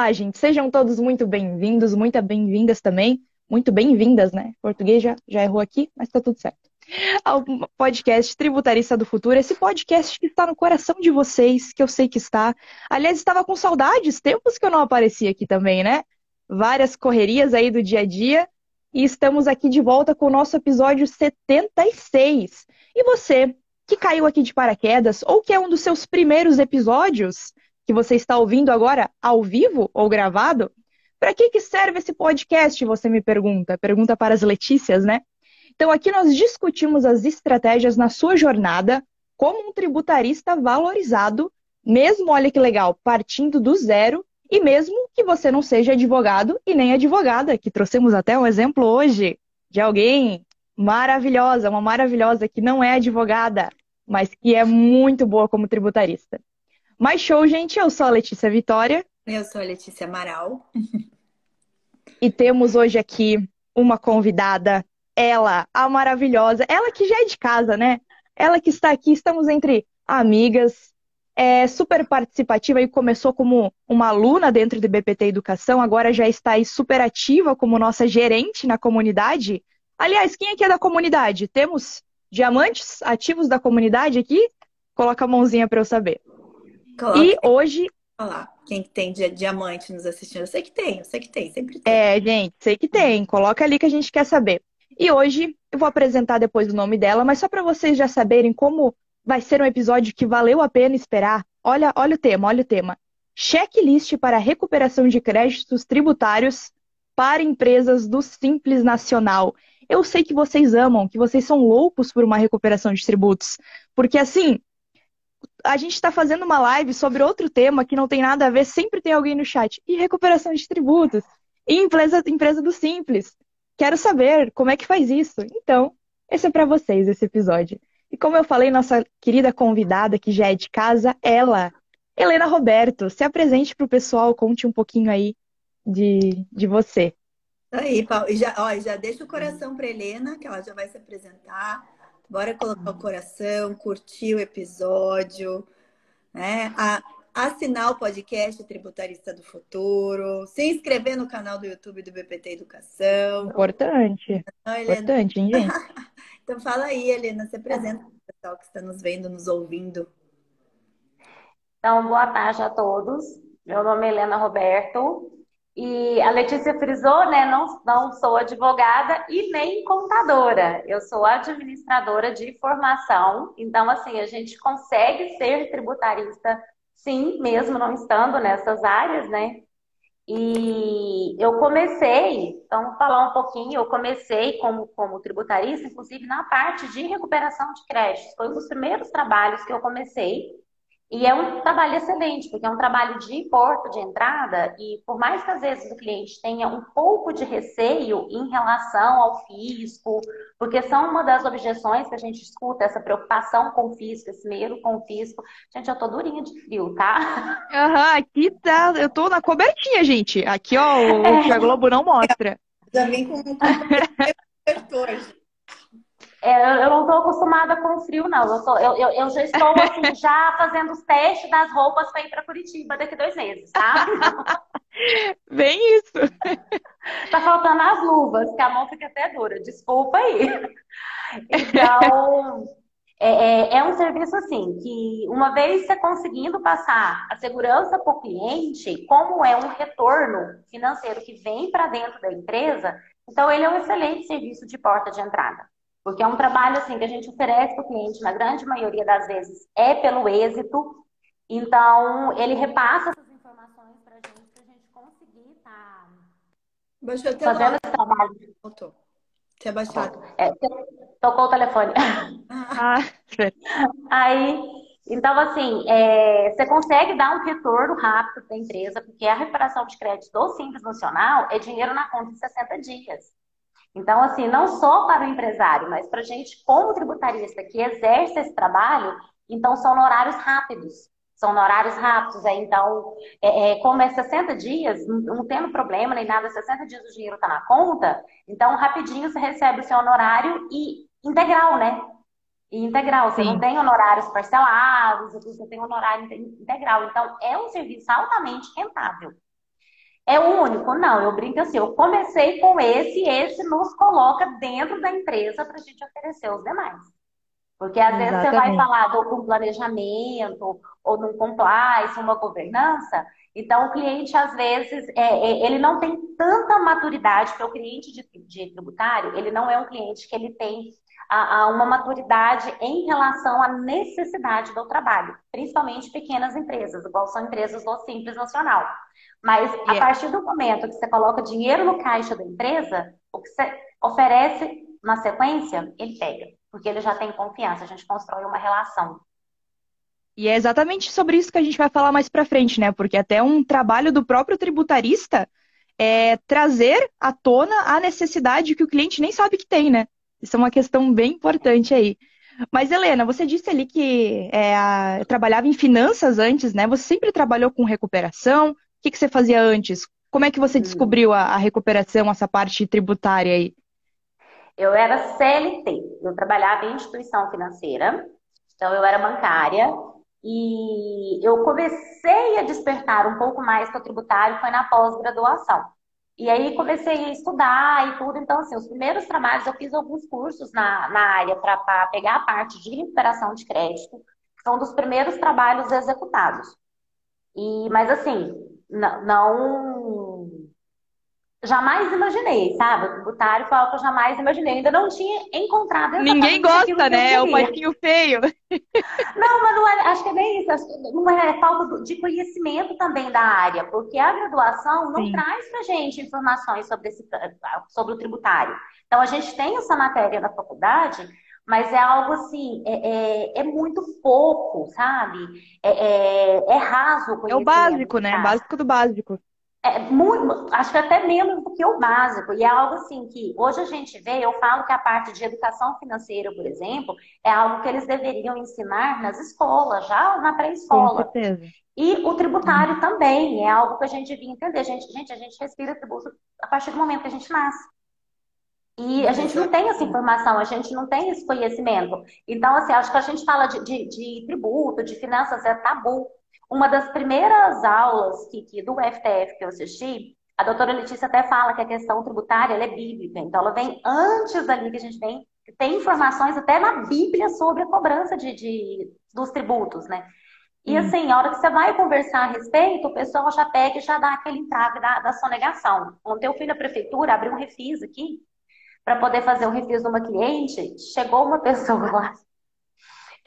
Olá, gente. Sejam todos muito bem-vindos, muito bem-vindas também. Muito bem-vindas, né? Português já, já errou aqui, mas tá tudo certo. Ao podcast Tributarista do Futuro, esse podcast que está no coração de vocês, que eu sei que está. Aliás, estava com saudades, tempos que eu não aparecia aqui também, né? Várias correrias aí do dia a dia. E estamos aqui de volta com o nosso episódio 76. E você, que caiu aqui de paraquedas, ou que é um dos seus primeiros episódios, que você está ouvindo agora ao vivo ou gravado, para que, que serve esse podcast? Você me pergunta. Pergunta para as Letícias, né? Então, aqui nós discutimos as estratégias na sua jornada como um tributarista valorizado, mesmo, olha que legal, partindo do zero, e mesmo que você não seja advogado e nem advogada, que trouxemos até um exemplo hoje de alguém maravilhosa, uma maravilhosa que não é advogada, mas que é muito boa como tributarista. Mais show, gente. Eu sou a Letícia Vitória. Eu sou a Letícia Amaral. E temos hoje aqui uma convidada, ela, a maravilhosa, ela que já é de casa, né? Ela que está aqui, estamos entre amigas, é super participativa e começou como uma aluna dentro do BPT Educação, agora já está aí super ativa como nossa gerente na comunidade. Aliás, quem aqui é da comunidade? Temos diamantes ativos da comunidade aqui? Coloca a mãozinha para eu saber. Coloca. E hoje. Olha lá, quem tem diamante nos assistindo? Eu sei que tem, eu sei que tem, sempre tem. É, gente, sei que tem. Coloca ali que a gente quer saber. E hoje eu vou apresentar depois o nome dela, mas só para vocês já saberem como vai ser um episódio que valeu a pena esperar. Olha, olha o tema, olha o tema. Checklist para recuperação de créditos tributários para empresas do Simples Nacional. Eu sei que vocês amam, que vocês são loucos por uma recuperação de tributos. Porque assim, a gente está fazendo uma live sobre outro tema que não tem nada a ver, sempre tem alguém no chat. E recuperação de tributos? E empresa, empresa do Simples? Quero saber como é que faz isso. Então, esse é para vocês, esse episódio. E como eu falei, nossa querida convidada, que já é de casa, ela, Helena Roberto. Se apresente para o pessoal, conte um pouquinho aí de, de você. Aí, Paulo. Já, ó, já deixa o coração para Helena, que ela já vai se apresentar. Bora colocar o coração, curtir o episódio, né? A, assinar o podcast Tributarista do Futuro, se inscrever no canal do YouTube do BPT Educação. Importante. Não, Importante, hein, gente? então fala aí, Helena, se apresenta para o pessoal que está nos vendo, nos ouvindo. Então, boa tarde a todos. Meu nome é Helena Roberto, e a Letícia frisou, né? Não, não sou advogada e nem contadora. Eu sou administradora de formação. Então, assim, a gente consegue ser tributarista, sim, mesmo não estando nessas áreas, né? E eu comecei, então, vou falar um pouquinho, eu comecei como, como tributarista, inclusive na parte de recuperação de créditos. Foi um dos primeiros trabalhos que eu comecei. E é um trabalho excelente, porque é um trabalho de porta de entrada, e por mais que às vezes o cliente tenha um pouco de receio em relação ao fisco, porque são uma das objeções que a gente escuta, essa preocupação com o fisco, esse medo com o fisco. Gente, eu tô durinha de frio, tá? Aham, uhum, aqui tá, eu tô na cobertinha, gente. Aqui, ó, o é. que a Globo não mostra. Já vem com um cobertor, é, eu não estou acostumada com frio, não. Eu, tô, eu, eu, eu, já estou assim, já fazendo os testes das roupas para ir para Curitiba daqui dois meses, tá? Bem isso. Tá faltando as luvas, que a mão fica até dura. Desculpa aí. Então, é, é, é um serviço assim, que uma vez você conseguindo passar a segurança para o cliente, como é um retorno financeiro que vem para dentro da empresa, então ele é um excelente serviço de porta de entrada. Porque é um trabalho assim que a gente oferece para o cliente, na grande maioria das vezes, é pelo êxito. Então, ele repassa essas informações para a gente, para a gente conseguir estar tá fazendo esse trabalho. Voltou. Tinha baixado. É, tocou o telefone. Ah. Aí, então, assim, é, você consegue dar um retorno rápido para a empresa, porque a recuperação de crédito do Simples Nacional é dinheiro na conta em 60 dias. Então, assim, não só para o empresário, mas para a gente, como tributarista que exerce esse trabalho, então são horários rápidos. São horários rápidos, aí, então, é, é, como é 60 dias, não, não tendo problema nem nada, 60 dias o dinheiro está na conta, então rapidinho você recebe o seu honorário e integral, né? E integral, você Sim. não tem honorários parcelados, você tem honorário integral. Então, é um serviço altamente rentável. É o único. Não, eu brinco assim, eu comecei com esse, esse nos coloca dentro da empresa para a gente oferecer os demais. Porque às Exatamente. vezes você vai falar de um planejamento, ou num compliance, uma governança, então o cliente, às vezes, é, é, ele não tem tanta maturidade, porque o cliente de, de tributário, ele não é um cliente que ele tem a, a uma maturidade em relação à necessidade do trabalho, principalmente pequenas empresas, igual são empresas do Simples Nacional. Mas a partir do momento que você coloca dinheiro no caixa da empresa, o que você oferece na sequência, ele pega, porque ele já tem confiança, a gente constrói uma relação. E é exatamente sobre isso que a gente vai falar mais para frente, né? Porque até um trabalho do próprio tributarista é trazer à tona a necessidade que o cliente nem sabe que tem, né? Isso é uma questão bem importante aí. Mas, Helena, você disse ali que é, trabalhava em finanças antes, né? Você sempre trabalhou com recuperação. O que, que você fazia antes? Como é que você hum. descobriu a, a recuperação, essa parte tributária aí? Eu era CLT, eu trabalhava em instituição financeira, então eu era bancária, e eu comecei a despertar um pouco mais para o tributário foi na pós-graduação. E aí comecei a estudar e tudo. Então, assim, os primeiros trabalhos eu fiz alguns cursos na, na área para pegar a parte de recuperação de crédito, são dos primeiros trabalhos executados. E, mas assim, não jamais imaginei, sabe? O tributário foi algo que eu jamais imaginei. Ainda não tinha encontrado. Ninguém gosta, né? É o patinho feio. Não, mas não é, acho que é bem isso. Não é, é falta de conhecimento também da área, porque a graduação não Sim. traz pra gente informações sobre, esse, sobre o tributário. Então, a gente tem essa matéria na faculdade, mas é algo assim, é, é, é muito pouco, sabe? É, é, é raso o É o básico, né? Básico do básico. É muito, acho que até menos do que o básico. E é algo assim que hoje a gente vê, eu falo que a parte de educação financeira, por exemplo, é algo que eles deveriam ensinar nas escolas, já na pré-escola. E o tributário uhum. também é algo que a gente devia entender. Gente, gente, a gente respira tributo a partir do momento que a gente nasce. E a gente não tem essa informação, a gente não tem esse conhecimento. Então, assim, acho que a gente fala de, de, de tributo, de finanças, é tabu. Uma das primeiras aulas que, que, do FTF que eu assisti, a doutora Letícia até fala que a questão tributária é bíblica. Então, ela vem antes ali que a gente tem, tem informações até na Bíblia sobre a cobrança de, de dos tributos, né? E hum. assim, a hora que você vai conversar a respeito, o pessoal já pega e já dá aquele entrave da, da sonegação. Ontem eu fui na prefeitura, abri um refis aqui, para poder fazer um refis de uma cliente, chegou uma pessoa lá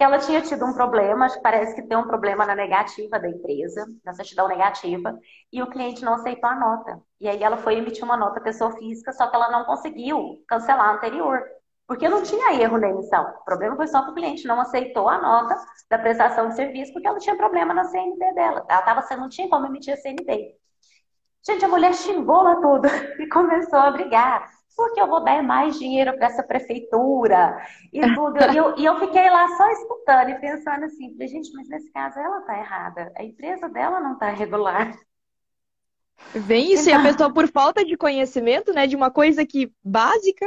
ela tinha tido um problema, parece que tem um problema na negativa da empresa, na certidão negativa, e o cliente não aceitou a nota. E aí ela foi emitir uma nota pessoa física, só que ela não conseguiu cancelar a anterior. Porque não tinha erro na emissão. O problema foi só que o cliente não aceitou a nota da prestação de serviço porque ela tinha problema na CND dela. Ela tava, não tinha como emitir a CND. Gente, a mulher xingou lá tudo e começou a brigar porque eu vou dar mais dinheiro para essa prefeitura e tudo. E eu, e eu fiquei lá só escutando e pensando assim, falei, gente, mas nesse caso ela está errada, a empresa dela não está regular. Vem isso, então... e a pessoa por falta de conhecimento, né, de uma coisa que básica,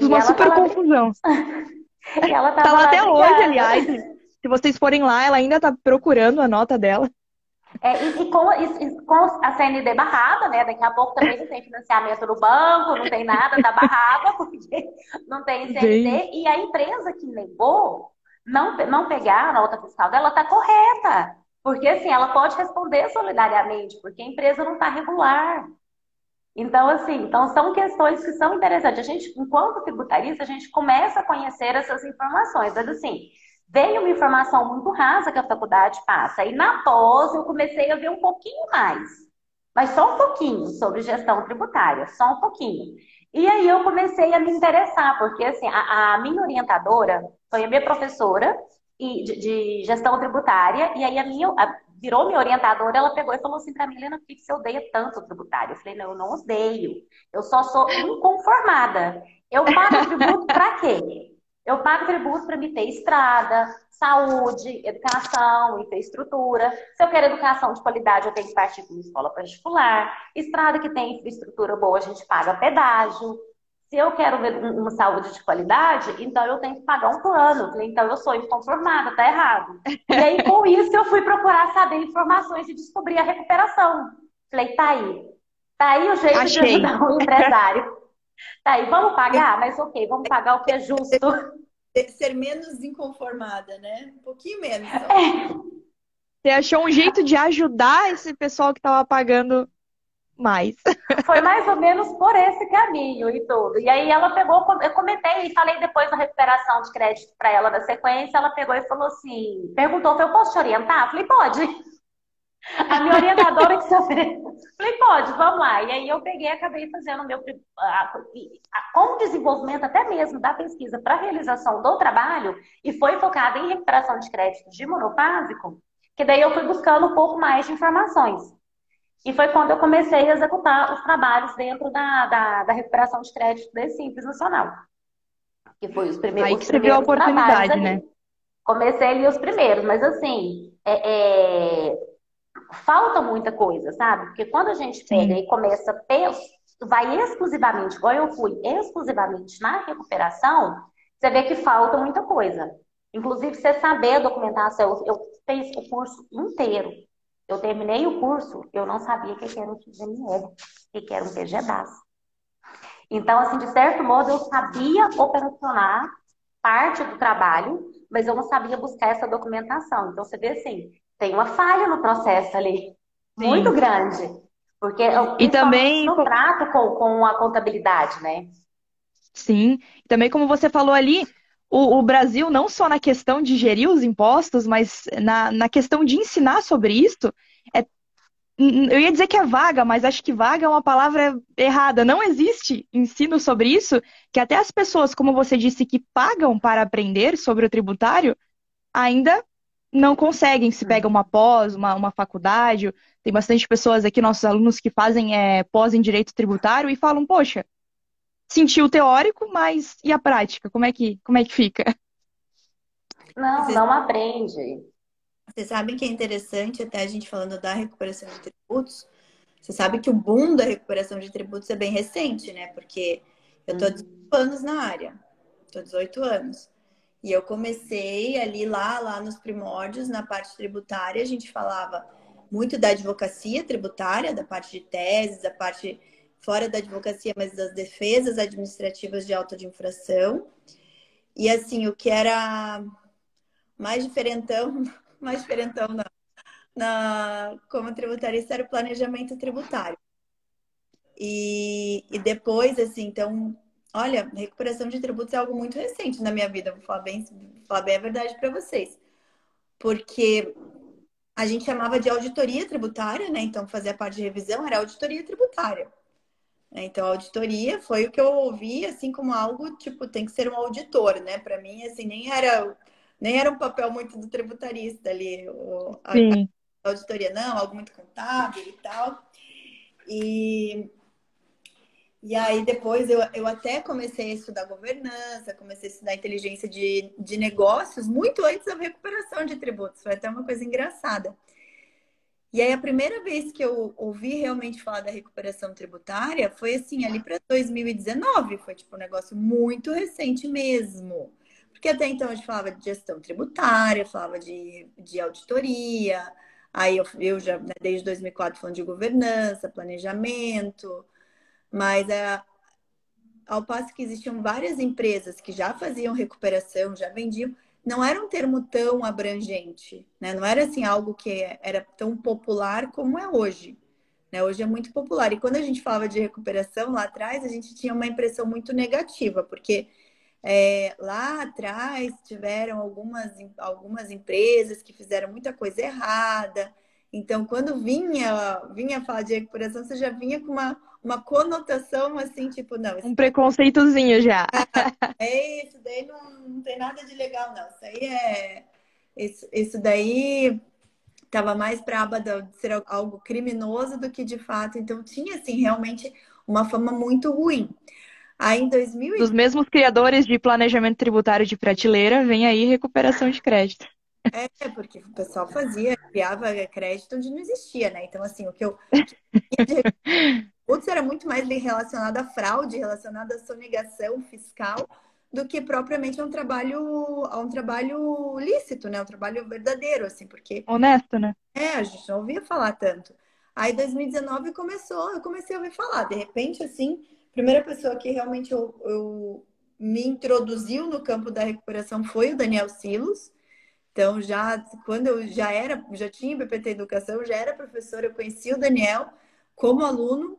uma super confusão. e ela tá lá até hoje, aliás. Se vocês forem lá, ela ainda está procurando a nota dela. É, e, e, com, e, com, a CND barrada, né? Daqui a pouco também não tem financiamento no banco, não tem nada, tá barrada, porque não tem CND. E a empresa que negou não, não pegar a nota fiscal dela tá correta. Porque assim, ela pode responder solidariamente, porque a empresa não está regular. Então, assim, então são questões que são interessantes. A gente, enquanto tributarista, a gente começa a conhecer essas informações. Mas assim, veio uma informação muito rasa que a faculdade passa. E na pós eu comecei a ver um pouquinho mais, mas só um pouquinho sobre gestão tributária, só um pouquinho. E aí eu comecei a me interessar, porque assim, a, a minha orientadora foi a minha professora de, de, gestão tributária, e aí a minha a, virou minha orientadora, ela pegou e falou assim para mim, Helena, por que você odeia tanto o tributário? Eu falei, não, eu não odeio, eu só sou inconformada. Eu pago tributo para quê? Eu pago tributo para me ter estrada, saúde, educação, infraestrutura. Se eu quero educação de qualidade, eu tenho que partir para uma escola particular. Estrada que tem infraestrutura boa, a gente paga pedágio. Se eu quero ver uma saúde de qualidade, então eu tenho que pagar um plano. Então eu sou inconformada, tá errado. E aí, com isso, eu fui procurar saber informações e descobrir a recuperação. Falei, tá aí. Tá aí o jeito Achei. de ajudar o empresário. Tá aí, vamos pagar? Mas ok, vamos pagar o que é justo. Ser menos inconformada, né? Um pouquinho menos. É. Você achou um jeito de ajudar esse pessoal que estava pagando mais. Foi mais ou menos por esse caminho e tudo. E aí ela pegou, eu comentei e falei depois da recuperação de crédito para ela da sequência, ela pegou e falou assim, perguntou, eu posso te orientar? Falei, pode. A minha orientadora que se ofereceu. Falei, pode, vamos lá. E aí eu peguei e acabei fazendo o meu. Com o desenvolvimento até mesmo da pesquisa para realização do trabalho, e foi focada em recuperação de crédito de monofásico, que daí eu fui buscando um pouco mais de informações. E foi quando eu comecei a executar os trabalhos dentro da, da, da recuperação de crédito desse Simples Nacional. Que foi os primeiros. Aí que você viu a oportunidade, né? Comecei ali os primeiros, mas assim, é, é, falta muita coisa, sabe? Porque quando a gente pega Sim. e começa, vai exclusivamente, igual eu fui, exclusivamente na recuperação, você vê que falta muita coisa. Inclusive, você saber documentar, eu, eu fiz o curso inteiro eu terminei o curso, eu não sabia o que era um XML, o que era um PGDAS. Então, assim, de certo modo, eu sabia operacionar parte do trabalho, mas eu não sabia buscar essa documentação. Então, você vê assim, tem uma falha no processo ali, Sim. muito grande. Porque e também no trato com, com a contabilidade, né? Sim, também como você falou ali, o, o, Brasil, não só na questão de gerir os impostos, mas na, na questão de ensinar sobre isso, é, eu ia dizer que é vaga, mas acho que vaga é uma palavra errada. Não existe ensino sobre isso, que até as pessoas, como você disse, que pagam para aprender sobre o tributário, ainda não conseguem. Se pega uma pós, uma, uma faculdade, tem bastante pessoas aqui, nossos alunos, que fazem é, pós em direito tributário e falam, poxa, sentir o teórico, mas e a prática? Como é que, como é que fica? Não, não aprende. Vocês sabem que é interessante, até a gente falando da recuperação de tributos, você sabe que o boom da recuperação de tributos é bem recente, né? Porque eu tô há 18 uhum. anos na área. Tô 18 anos. E eu comecei ali lá, lá nos primórdios, na parte tributária, a gente falava muito da advocacia tributária, da parte de teses, da parte fora da advocacia, mas das defesas administrativas de auto de infração. E assim, o que era mais diferentão, mais diferentão na, na como tributarista era o planejamento tributário. E, e depois, assim, então, olha, recuperação de tributos é algo muito recente na minha vida, vou falar bem, vou falar bem a verdade para vocês. Porque a gente chamava de auditoria tributária, né? Então, fazia parte de revisão era auditoria tributária. Então, a auditoria foi o que eu ouvi, assim, como algo, tipo, tem que ser um auditor, né? Para mim, assim, nem era, nem era um papel muito do tributarista ali, a, a auditoria, não, algo muito contábil e tal. E, e aí, depois, eu, eu até comecei a estudar governança, comecei a estudar inteligência de, de negócios, muito antes da recuperação de tributos. Foi até uma coisa engraçada. E aí, a primeira vez que eu ouvi realmente falar da recuperação tributária foi assim, ali para 2019. Foi tipo um negócio muito recente mesmo. Porque até então a gente falava de gestão tributária, falava de, de auditoria. Aí eu, eu já, né, desde 2004, falando de governança, planejamento. Mas é, ao passo que existiam várias empresas que já faziam recuperação, já vendiam, não era um termo tão abrangente, né? Não era assim algo que era tão popular como é hoje. Né? Hoje é muito popular. E quando a gente falava de recuperação lá atrás, a gente tinha uma impressão muito negativa, porque é, lá atrás tiveram algumas, algumas empresas que fizeram muita coisa errada. Então, quando vinha, vinha falar de recuperação, você já vinha com uma uma conotação assim, tipo, não. Um preconceitozinho já. É, isso daí não, não tem nada de legal, não. Isso aí é. Isso, isso daí estava mais para aba de ser algo criminoso do que de fato. Então tinha, assim, realmente uma fama muito ruim. Aí em 2000... Dos mesmos criadores de planejamento tributário de prateleira, vem aí recuperação de crédito. É, porque o pessoal fazia, criava crédito onde não existia, né? Então, assim, o que eu Outros era muito mais relacionado à fraude, relacionado à sonegação fiscal, do que propriamente a um trabalho, a um trabalho lícito, né? Um trabalho verdadeiro, assim, porque. Honesto, né? É, a gente não ouvia falar tanto. Aí 2019 começou, eu comecei a ouvir falar. De repente, assim, a primeira pessoa que realmente eu, eu me introduziu no campo da recuperação foi o Daniel Silos. Então, já quando eu já era, já tinha BPT Educação, já era professora, eu conheci o Daniel como aluno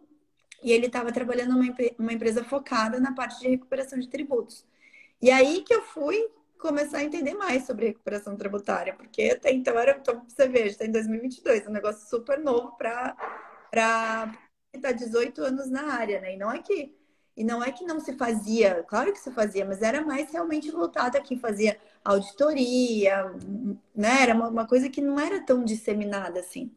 e ele estava trabalhando numa uma empresa focada na parte de recuperação de tributos. E aí que eu fui começar a entender mais sobre recuperação tributária, porque até então era, então, você veja, está em 2022, um negócio super novo para está 18 anos na área, né? E não é que e não é que não se fazia, claro que se fazia, mas era mais realmente voltado a quem fazia auditoria, né? Era uma coisa que não era tão disseminada assim.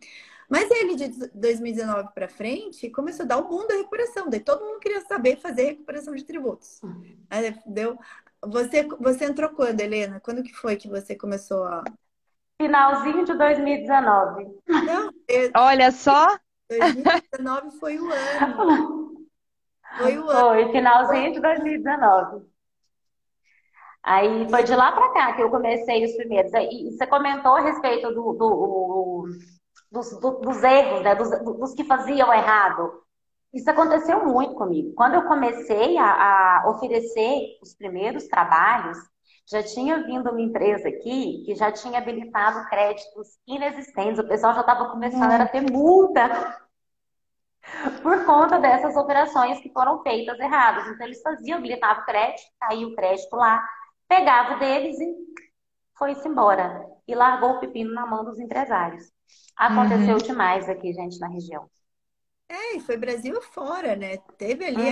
Mas ele de 2019 para frente começou a dar o boom da recuperação, daí todo mundo queria saber fazer recuperação de tributos. Aí, deu, você, você entrou quando, Helena? Quando que foi que você começou a. Finalzinho de 2019. Não, eu... Olha só! 2019 foi o ano. Foi o ano. Foi, finalzinho de 2019. Aí foi de lá para cá que eu comecei os primeiros. E você comentou a respeito do, do, dos, do, dos, erros, né? Dos, dos, que faziam errado. Isso aconteceu muito comigo. Quando eu comecei a, a oferecer os primeiros trabalhos, já tinha vindo uma empresa aqui que já tinha habilitado créditos inexistentes. O pessoal já estava começando a ter multa por conta dessas operações que foram feitas erradas. Então, eles faziam, habilitavam crédito, caía o crédito lá, pegava o deles e foi-se embora. E largou o pepino na mão dos empresários. Aconteceu uhum. demais aqui, gente, na região. É, e foi Brasil fora, né? Teve ali uhum.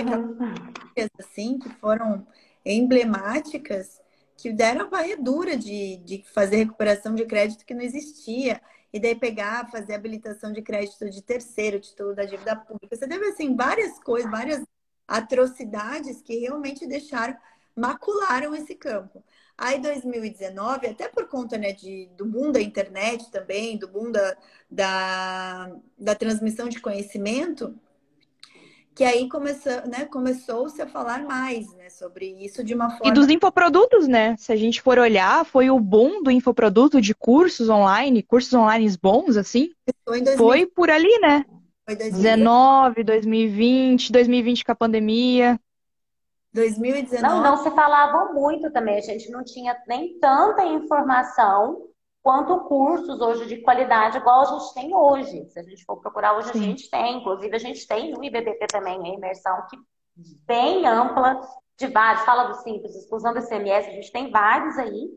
aquelas assim que foram emblemáticas que deram a varredura de, de fazer recuperação de crédito que não existia. E daí pegar, fazer habilitação de crédito de terceiro, título da dívida pública. Você teve, assim, várias coisas, várias atrocidades que realmente deixaram, macularam esse campo. Aí, 2019, até por conta né, de, do boom da internet também, do boom da, da, da transmissão de conhecimento, que aí começou, né, começou-se a falar mais né, sobre isso de uma forma. E dos infoprodutos, né? Se a gente for olhar, foi o boom do infoproduto de cursos online, cursos online bons, assim. Foi, 2000... foi por ali, né? Foi 2019, 2020, 2020 com a pandemia. 2019. Não, não se falava muito também. A gente não tinha nem tanta informação quanto cursos hoje de qualidade, igual a gente tem hoje. Se a gente for procurar hoje, Sim. a gente tem. Inclusive, a gente tem no IBBP também a imersão que bem ampla, de vários. Fala do simples, exclusão do SMS, a gente tem vários aí.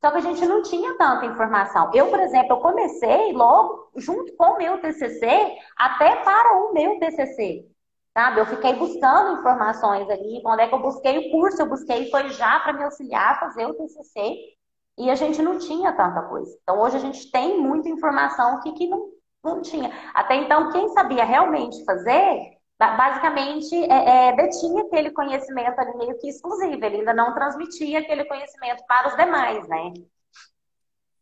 Só que a gente não tinha tanta informação. Eu, por exemplo, eu comecei logo junto com o meu TCC, até para o meu TCC sabe? Eu fiquei buscando informações ali. Quando é que eu busquei o curso, eu busquei foi já para me auxiliar a fazer o TCC. E a gente não tinha tanta coisa. Então, hoje a gente tem muita informação que, que não, não tinha. Até então, quem sabia realmente fazer, basicamente, é, é, detinha aquele conhecimento ali meio que exclusivo. Ele ainda não transmitia aquele conhecimento para os demais, né?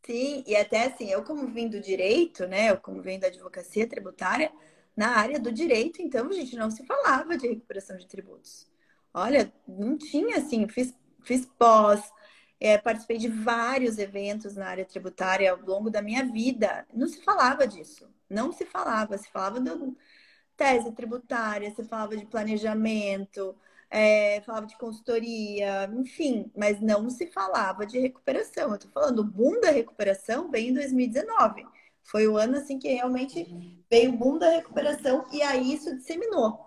Sim, e até assim, eu como vim do direito, né? Eu como vim da advocacia tributária, na área do direito, então, a gente não se falava de recuperação de tributos. Olha, não tinha assim, fiz, fiz pós, é, participei de vários eventos na área tributária ao longo da minha vida. Não se falava disso. Não se falava. Se falava de tese tributária, se falava de planejamento, é, falava de consultoria, enfim, mas não se falava de recuperação. Eu estou falando, o boom da recuperação vem em 2019. Foi o ano assim que realmente veio o boom da recuperação e aí isso disseminou.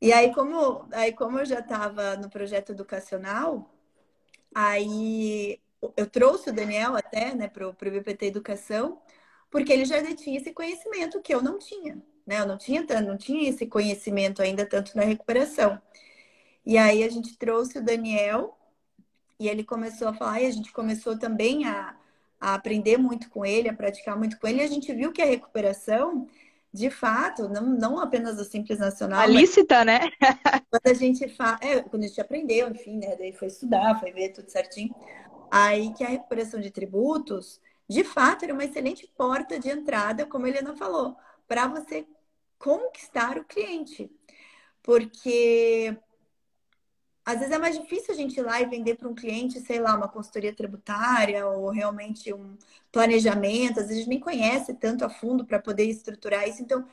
E aí como, aí como eu já estava no projeto educacional, aí eu trouxe o Daniel até né, para o BPT Educação, porque ele já tinha esse conhecimento que eu não tinha. Né? Eu não tinha, não tinha esse conhecimento ainda tanto na recuperação. E aí a gente trouxe o Daniel e ele começou a falar, e a gente começou também a, a aprender muito com ele, a praticar muito com ele, e a gente viu que a recuperação, de fato, não, não apenas o Simples Nacional. A lícita, né? quando a gente fala, é, quando a gente aprendeu, enfim, né? Daí foi estudar, foi ver tudo certinho. Aí que a recuperação de tributos, de fato, era uma excelente porta de entrada, como a Helena falou, para você conquistar o cliente. Porque às vezes é mais difícil a gente ir lá e vender para um cliente, sei lá, uma consultoria tributária ou realmente um planejamento. Às vezes nem conhece tanto a fundo para poder estruturar isso. Então,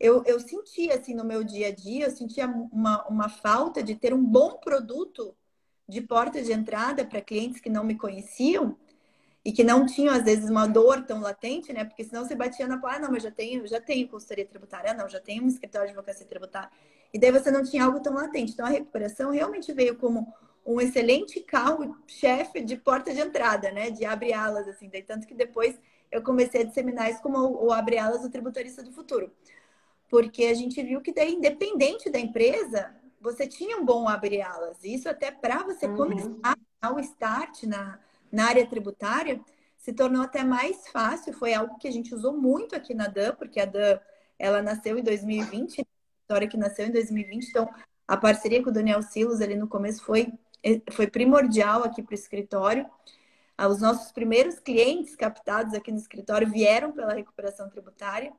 eu, eu sentia, assim, no meu dia a dia, eu sentia uma, uma falta de ter um bom produto de porta de entrada para clientes que não me conheciam e que não tinham, às vezes, uma dor tão latente, né? Porque senão você batia na porta, ah, não, mas já tenho, já tenho consultoria tributária, ah, não, já tenho um escritório de advocacia tributária. E daí você não tinha algo tão latente. Então a recuperação realmente veio como um excelente carro-chefe de porta de entrada, né? De abre alas, assim. Daí, tanto que depois eu comecei a disseminar isso como o abre alas do tributarista do futuro. Porque a gente viu que daí, independente da empresa, você tinha um bom abre alas. Isso até para você uhum. começar o start na, na área tributária se tornou até mais fácil. Foi algo que a gente usou muito aqui na DAN, porque a DAN ela nasceu em 2020, história que nasceu em 2020. Então, a parceria com o Daniel Silos ali no começo foi, foi primordial aqui para o escritório. Ah, os nossos primeiros clientes captados aqui no escritório vieram pela recuperação tributária.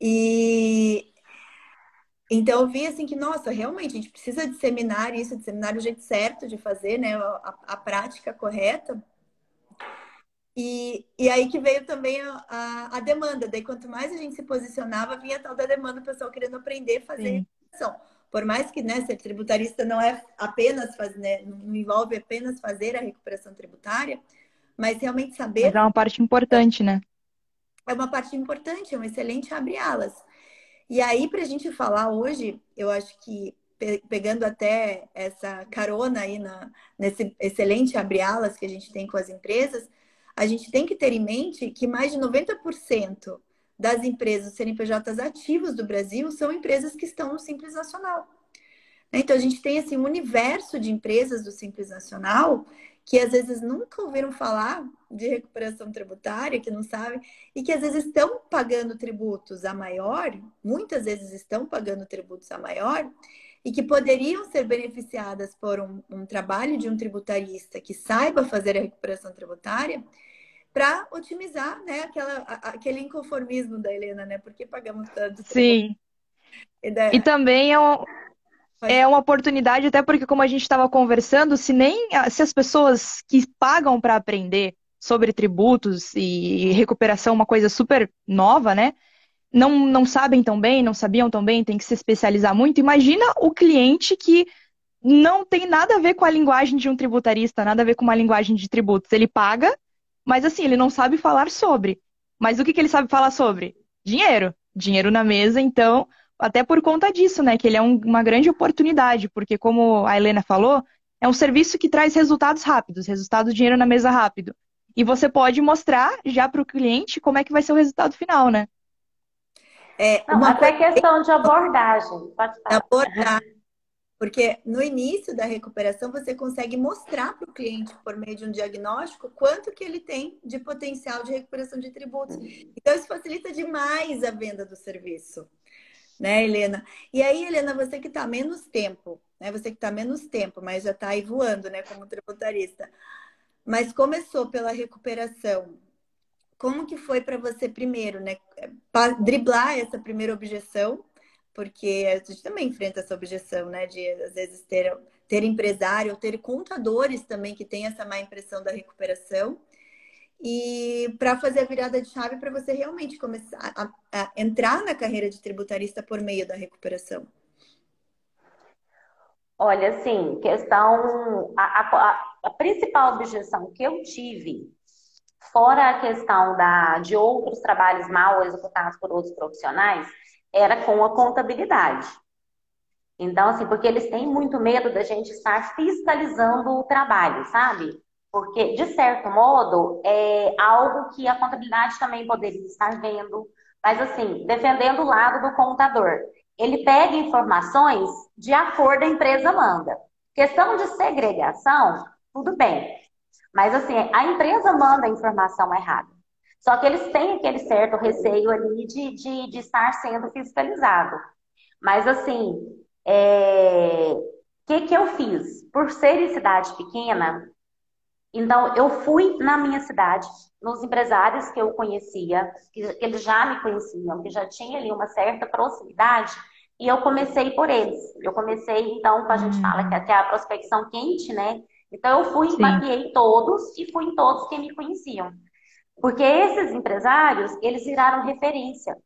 E então eu vi assim que, nossa, realmente a gente precisa disseminar isso, disseminar o jeito certo de fazer, né? A, a prática correta. E, e aí que veio também a, a, a, demanda. Daí, quanto mais a gente se posicionava, vinha a tal da demanda, o pessoal querendo aprender a fazer recuperação. Por mais que né, ser tributarista não é apenas fazer, né, não envolve apenas fazer a recuperação tributária, mas realmente saber. Mas é uma parte importante, né? É uma parte importante, é um excelente abre-alas. E aí, para a gente falar hoje, eu acho que pegando até essa carona aí na, nesse excelente abre-alas que a gente tem com as empresas, a gente tem que ter em mente que mais de 90% das empresas CNPJs ativos do Brasil são empresas que estão no Simples Nacional. Então, a gente tem assim, um universo de empresas do Simples Nacional que às vezes nunca ouviram falar de recuperação tributária, que não sabem, e que às vezes estão pagando tributos a maior, muitas vezes estão pagando tributos a maior, e que poderiam ser beneficiadas por um, um trabalho de um tributarista que saiba fazer a recuperação tributária para otimizar né, aquela, aquele inconformismo da Helena, né? Porque pagamos tanto. Sim. E, da... e também é, um, é uma oportunidade, até porque, como a gente estava conversando, se nem se as pessoas que pagam para aprender sobre tributos e recuperação, uma coisa super nova, né? Não, não sabem tão bem, não sabiam tão bem, tem que se especializar muito. Imagina o cliente que não tem nada a ver com a linguagem de um tributarista, nada a ver com uma linguagem de tributos. Ele paga mas assim, ele não sabe falar sobre. Mas o que, que ele sabe falar sobre? Dinheiro. Dinheiro na mesa, então, até por conta disso, né? Que ele é um, uma grande oportunidade, porque, como a Helena falou, é um serviço que traz resultados rápidos, resultado dinheiro na mesa rápido. E você pode mostrar já para o cliente como é que vai ser o resultado final, né? É, Não, até questão de abordagem. Pode falar. Abordagem. Porque no início da recuperação você consegue mostrar para o cliente, por meio de um diagnóstico, quanto que ele tem de potencial de recuperação de tributos. Então isso facilita demais a venda do serviço. Né, Helena? E aí, Helena, você que está menos tempo, né? Você que está menos tempo, mas já está aí voando, né, como tributarista. Mas começou pela recuperação. Como que foi para você primeiro, né? Driblar essa primeira objeção porque a gente também enfrenta essa objeção, né? De às vezes ter, ter empresário ou ter contadores também que têm essa má impressão da recuperação. E para fazer a virada de chave para você realmente começar a, a, entrar na carreira de tributarista por meio da recuperação. Olha, assim, questão. A, a principal objeção que eu tive, fora a questão da, de outros trabalhos mal executados por outros profissionais, era com a contabilidade. Então, assim, porque eles têm muito medo da gente estar fiscalizando o trabalho, sabe? Porque, de certo modo, é algo que a contabilidade também poderia estar vendo, mas, assim, defendendo o lado do contador. Ele pega informações de acordo a empresa manda. Questão de segregação, tudo bem. Mas, assim, a empresa manda a informação errada. Só que eles têm aquele certo receio ali de, de, de estar sendo fiscalizado. Mas, assim, o é... que, que eu fiz? Por ser em cidade pequena, então eu fui na minha cidade, nos empresários que eu conhecia, que eles já me conheciam, que já tinha ali uma certa proximidade, e eu comecei por eles. Eu comecei, então, a gente fala que é a prospecção quente, né? Então eu fui, Sim. mapeei todos e fui em todos que me conheciam. Porque esses empresários, eles viraram referência.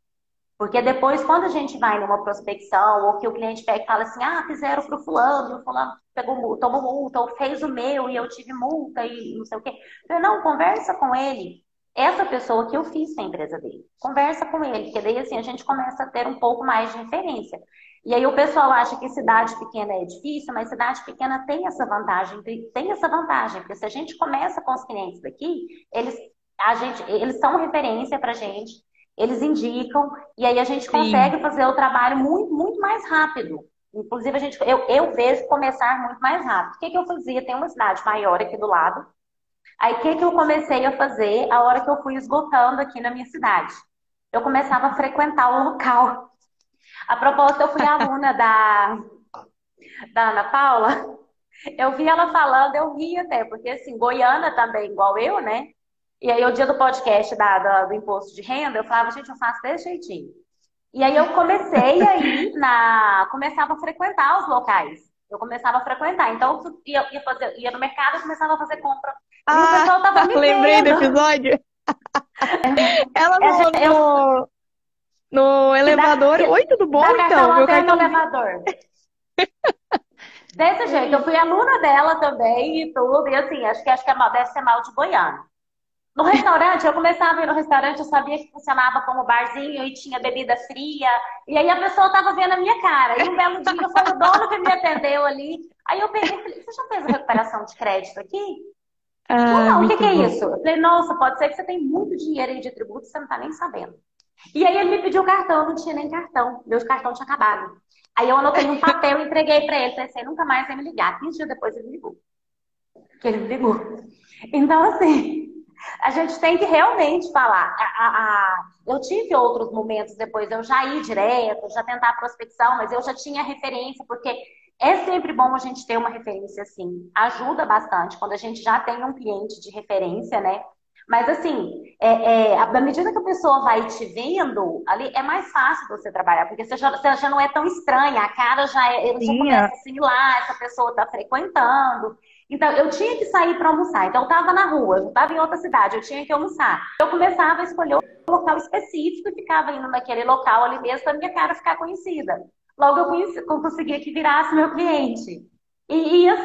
Porque depois, quando a gente vai numa prospecção, ou que o cliente pega e fala assim, ah, fizeram para o fulano, e o fulano pegou, tomou multa, ou fez o meu e eu tive multa e não sei o quê. Eu, não, conversa com ele. Essa pessoa que eu fiz na empresa dele. Conversa com ele, porque daí assim a gente começa a ter um pouco mais de referência. E aí o pessoal acha que cidade pequena é difícil, mas cidade pequena tem essa vantagem, tem essa vantagem, porque se a gente começa com os clientes daqui, eles, a gente, eles são referência para gente, eles indicam, e aí a gente consegue Sim. fazer o trabalho muito, muito mais rápido. Inclusive, a gente, eu, eu vejo começar muito mais rápido. O que, que eu fazia? Tem uma cidade maior aqui do lado. Aí, o que, que eu comecei a fazer a hora que eu fui esgotando aqui na minha cidade? Eu começava a frequentar o local. A propósito, eu fui aluna da, da Ana Paula. Eu vi ela falando, eu ri até, porque assim, Goiânia também, igual eu, né? E aí, o dia do podcast da, do, do imposto de renda, eu falava, gente, eu faço desse jeitinho. E aí eu comecei a ir na. Começava a frequentar os locais. Eu começava a frequentar. Então, eu ia, ia, fazer, ia no mercado e começava a fazer compra. E ah, o pessoal tava me lembrei vendo. do episódio. Ela no, é, no, no elevador. Oi, tudo bom, então? Meu cartão... no elevador. Desse jeito, eu fui aluna dela também e tudo. E assim, acho que acho que é deve ser mal de Goiânia. No restaurante, eu começava a ir no restaurante, eu sabia que funcionava como barzinho e tinha bebida fria. E aí a pessoa tava vendo a minha cara. E um belo dia foi o dono que me atendeu ali. Aí eu peguei e falei, você já fez a recuperação de crédito aqui? Ah, não, o que, que, é isso? Eu falei, nossa, pode ser que você tem muito dinheiro aí de tributo, você não tá nem sabendo. E aí ele me pediu cartão, eu não tinha nem cartão. Meu cartão tinha acabado. Aí eu anotei um papel e entreguei para ele. Pensei, nunca mais vai me ligar. 15 dias depois ele me ligou. Que ele me ligou. Então, assim, a gente tem que realmente falar. A, a. Eu tive outros momentos depois, eu já ir direto, já tentar a prospecção, mas eu já tinha referência, porque é sempre bom a gente ter uma referência assim. Ajuda bastante quando a gente já tem um cliente de referência, né? Mas assim, é, é, à medida que a pessoa vai te vendo, ali é mais fácil você trabalhar, porque você já, você já não é tão estranha, a cara já é, já começa a assimilar, essa pessoa está frequentando. Então, eu tinha que sair para almoçar. Então, eu estava na rua, eu estava em outra cidade, eu tinha que almoçar. Eu começava a escolher um local específico e ficava indo naquele local ali mesmo para minha cara ficar conhecida. Logo, eu, conheci, conseguia que virasse meu cliente. E, e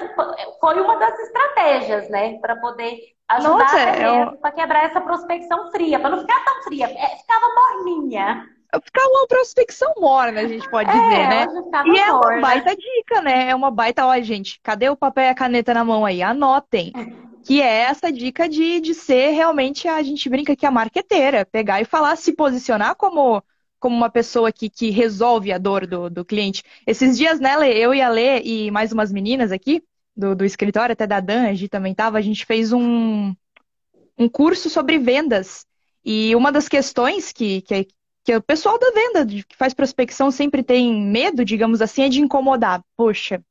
foi uma das estratégias, né, para poder ajudar Nossa, eu... para quebrar essa prospecção fria, para não ficar tão fria, é, ficava morninha ficar uma prospecção morna, a gente pode é, dizer, né? E é uma baita dica, né? É uma baita, ó, gente, cadê o papel e a caneta na mão aí? Anotem. Que é essa dica de, de ser realmente, a gente brinca aqui, a marqueteira. Pegar e falar, se posicionar como, como uma pessoa que, que resolve a dor do, do cliente. Esses dias, né, Lê, eu e a Lê e mais umas meninas aqui do, do escritório, até da Dan, a gente também tava, a gente fez um, um curso sobre vendas. E uma das questões que, que, que o pessoal da venda, que faz prospecção, sempre tem medo, digamos assim, é de incomodar. Poxa,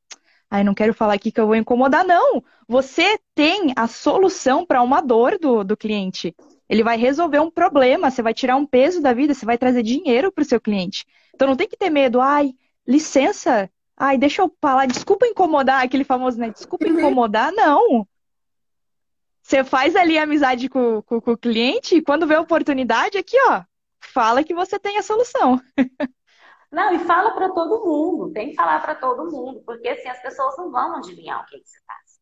aí não quero falar aqui que eu vou incomodar, não. Você tem a solução para uma dor do, do cliente. Ele vai resolver um problema, você vai tirar um peso da vida, você vai trazer dinheiro para o seu cliente. Então não tem que ter medo, ai, licença, ai, deixa eu falar, desculpa incomodar, aquele famoso, né? Desculpa uhum. incomodar, não. Você faz ali amizade com, com, com o cliente e quando vê a oportunidade, aqui, ó, fala que você tem a solução. Não, e fala para todo mundo, tem que falar para todo mundo, porque assim as pessoas não vão adivinhar o que, que você faz.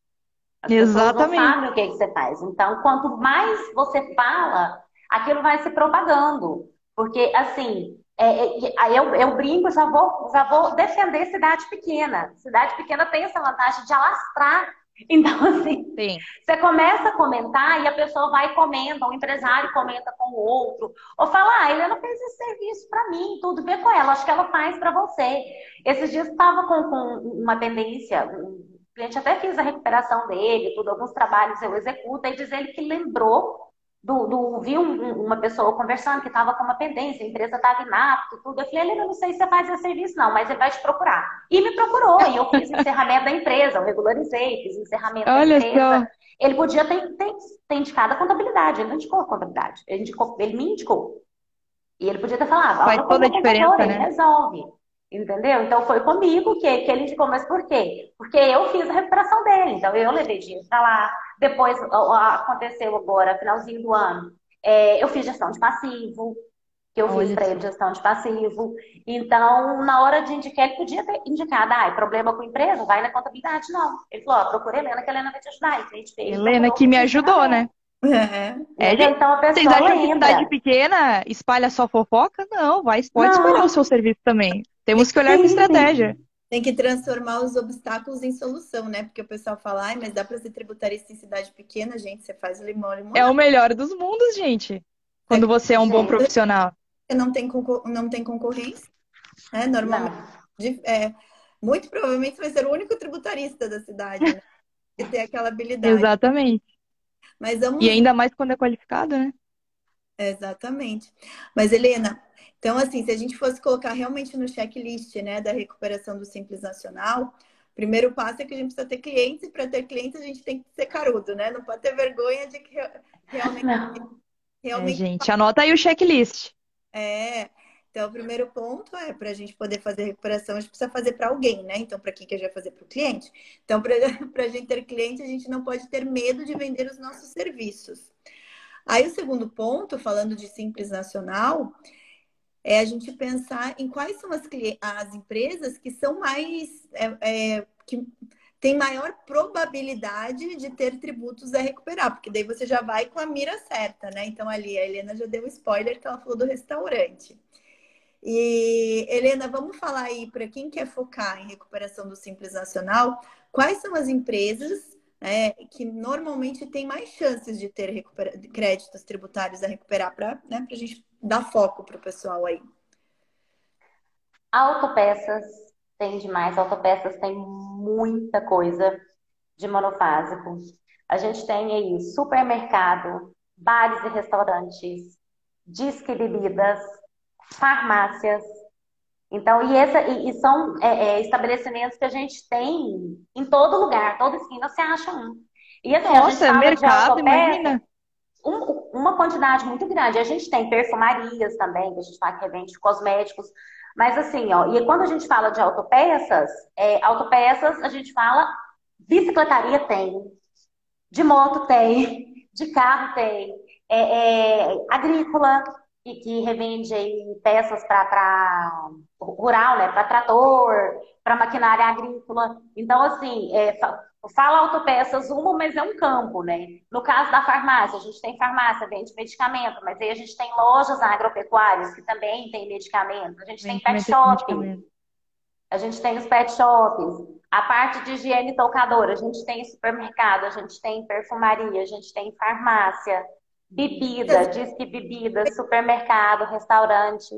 As Exatamente. não sabem o que, que você faz. Então, quanto mais você fala, aquilo vai se propagando. Porque, assim, é, é, eu, eu brinco, já vou, já vou defender cidade pequena. Cidade pequena tem essa vantagem de alastrar Então, assim, Sim. você começa a comentar e a pessoa vai e comenta, o empresário comenta com o outro, ou fala, ah, ele não fez esse serviço para mim, tudo bem com ela, acho que ela faz para você. Esses dias estava com, com uma tendência, o cliente até fez a recuperação dele, tudo, alguns trabalhos eu executo, e diz ele que lembrou do, do vi um, uma pessoa conversando que estava com uma pendência, a empresa estava inapta, tudo. Eu falei, ele não sei se você faz esse serviço, não, mas ele vai te procurar. E me procurou, e eu fiz encerramento da empresa, eu regularizei, fiz encerramento Olha da empresa. Só. Ele podia ter, ter, ter, indicado a contabilidade, ele não indicou a contabilidade, ele, indicou, ele me indicou. E ele podia ter falado, faz toda a diferença, né? Resolve. Entendeu? Então foi comigo que, que ele indicou, mas por quê? Porque eu fiz a recuperação dele, então eu levei dinheiro para lá. Depois aconteceu agora, finalzinho do ano, é, eu fiz gestão de passivo, que eu fiz para ele gestão de passivo. Então, na hora de indicar, ele podia ter indicado, ah, é problema com a empresa, vai na contabilidade. Não. Ele falou, ó, procura a Helena, que a Helena vai te ajudar. Então, a gente fez, Helena que me ajudou, né? É. é então a pessoa Vocês acham que cidade pequena espalha só fofoca? Não, vai, pode não. espalhar o seu serviço também. Temos que olhar com estratégia. Tem que transformar os obstáculos em solução, né? Porque o pessoal fala, ai, mas dá para ser tributarista em cidade pequena, gente, você faz limão, limão. É o melhor dos mundos, gente. Quando é, você é um bom profissional. Não tem, não tem concorrência, né? Normalmente, é, muito provavelmente vai ser o único tributarista da cidade, né? Que tem aquela habilidade. Exatamente. Mas vamos... E ainda mais quando é qualificado, né? Exatamente. Mas, Helena, então, assim, se a gente fosse colocar realmente no checklist né, da recuperação do Simples Nacional, o primeiro passo é que a gente precisa ter clientes, e para ter clientes a gente tem que ser carudo, né? Não pode ter vergonha de que realmente. realmente... É, gente, anota aí o checklist. É. Então, o primeiro ponto é para a gente poder fazer recuperação, a gente precisa fazer para alguém, né? Então, para quem que a gente vai fazer para o cliente? Então, para a gente ter cliente, a gente não pode ter medo de vender os nossos serviços. Aí, o segundo ponto, falando de Simples Nacional, é a gente pensar em quais são as, as empresas que são mais. É, é, que tem maior probabilidade de ter tributos a recuperar, porque daí você já vai com a mira certa, né? Então ali a Helena já deu um spoiler que ela falou do restaurante. E Helena, vamos falar aí para quem quer focar em recuperação do Simples Nacional, quais são as empresas né, que normalmente têm mais chances de ter créditos tributários a recuperar para né, a gente dar foco para o pessoal aí? Autopeças tem demais, autopeças tem muita coisa de monofásico. A gente tem aí supermercado, bares e restaurantes, disque bebidas, farmácias. Então, e, essa, e, e são é, é, estabelecimentos que a gente tem em todo lugar, toda esquina você acha um. E assim, Nossa, a gente mercado, imagina um, uma quantidade muito grande. A gente tem perfumarias também, que a gente fala que revende cosméticos. Mas assim, ó, e quando a gente fala de autopeças, é, autopeças a gente fala bicicletaria tem, de moto tem, de carro tem, é, é, agrícola, que, que revende aí peças para rural, né, para trator, para maquinária agrícola. Então, assim, é, Fala autopeças uma, mas é um campo, né? No caso da farmácia, a gente tem farmácia, vende medicamento, mas aí a gente tem lojas agropecuárias que também tem medicamento. A gente tem pet shop. A gente tem os pet shops. A parte de higiene tocadora, a gente tem supermercado, a gente tem perfumaria, a gente tem farmácia, bebida, diz que bebida, supermercado, restaurante.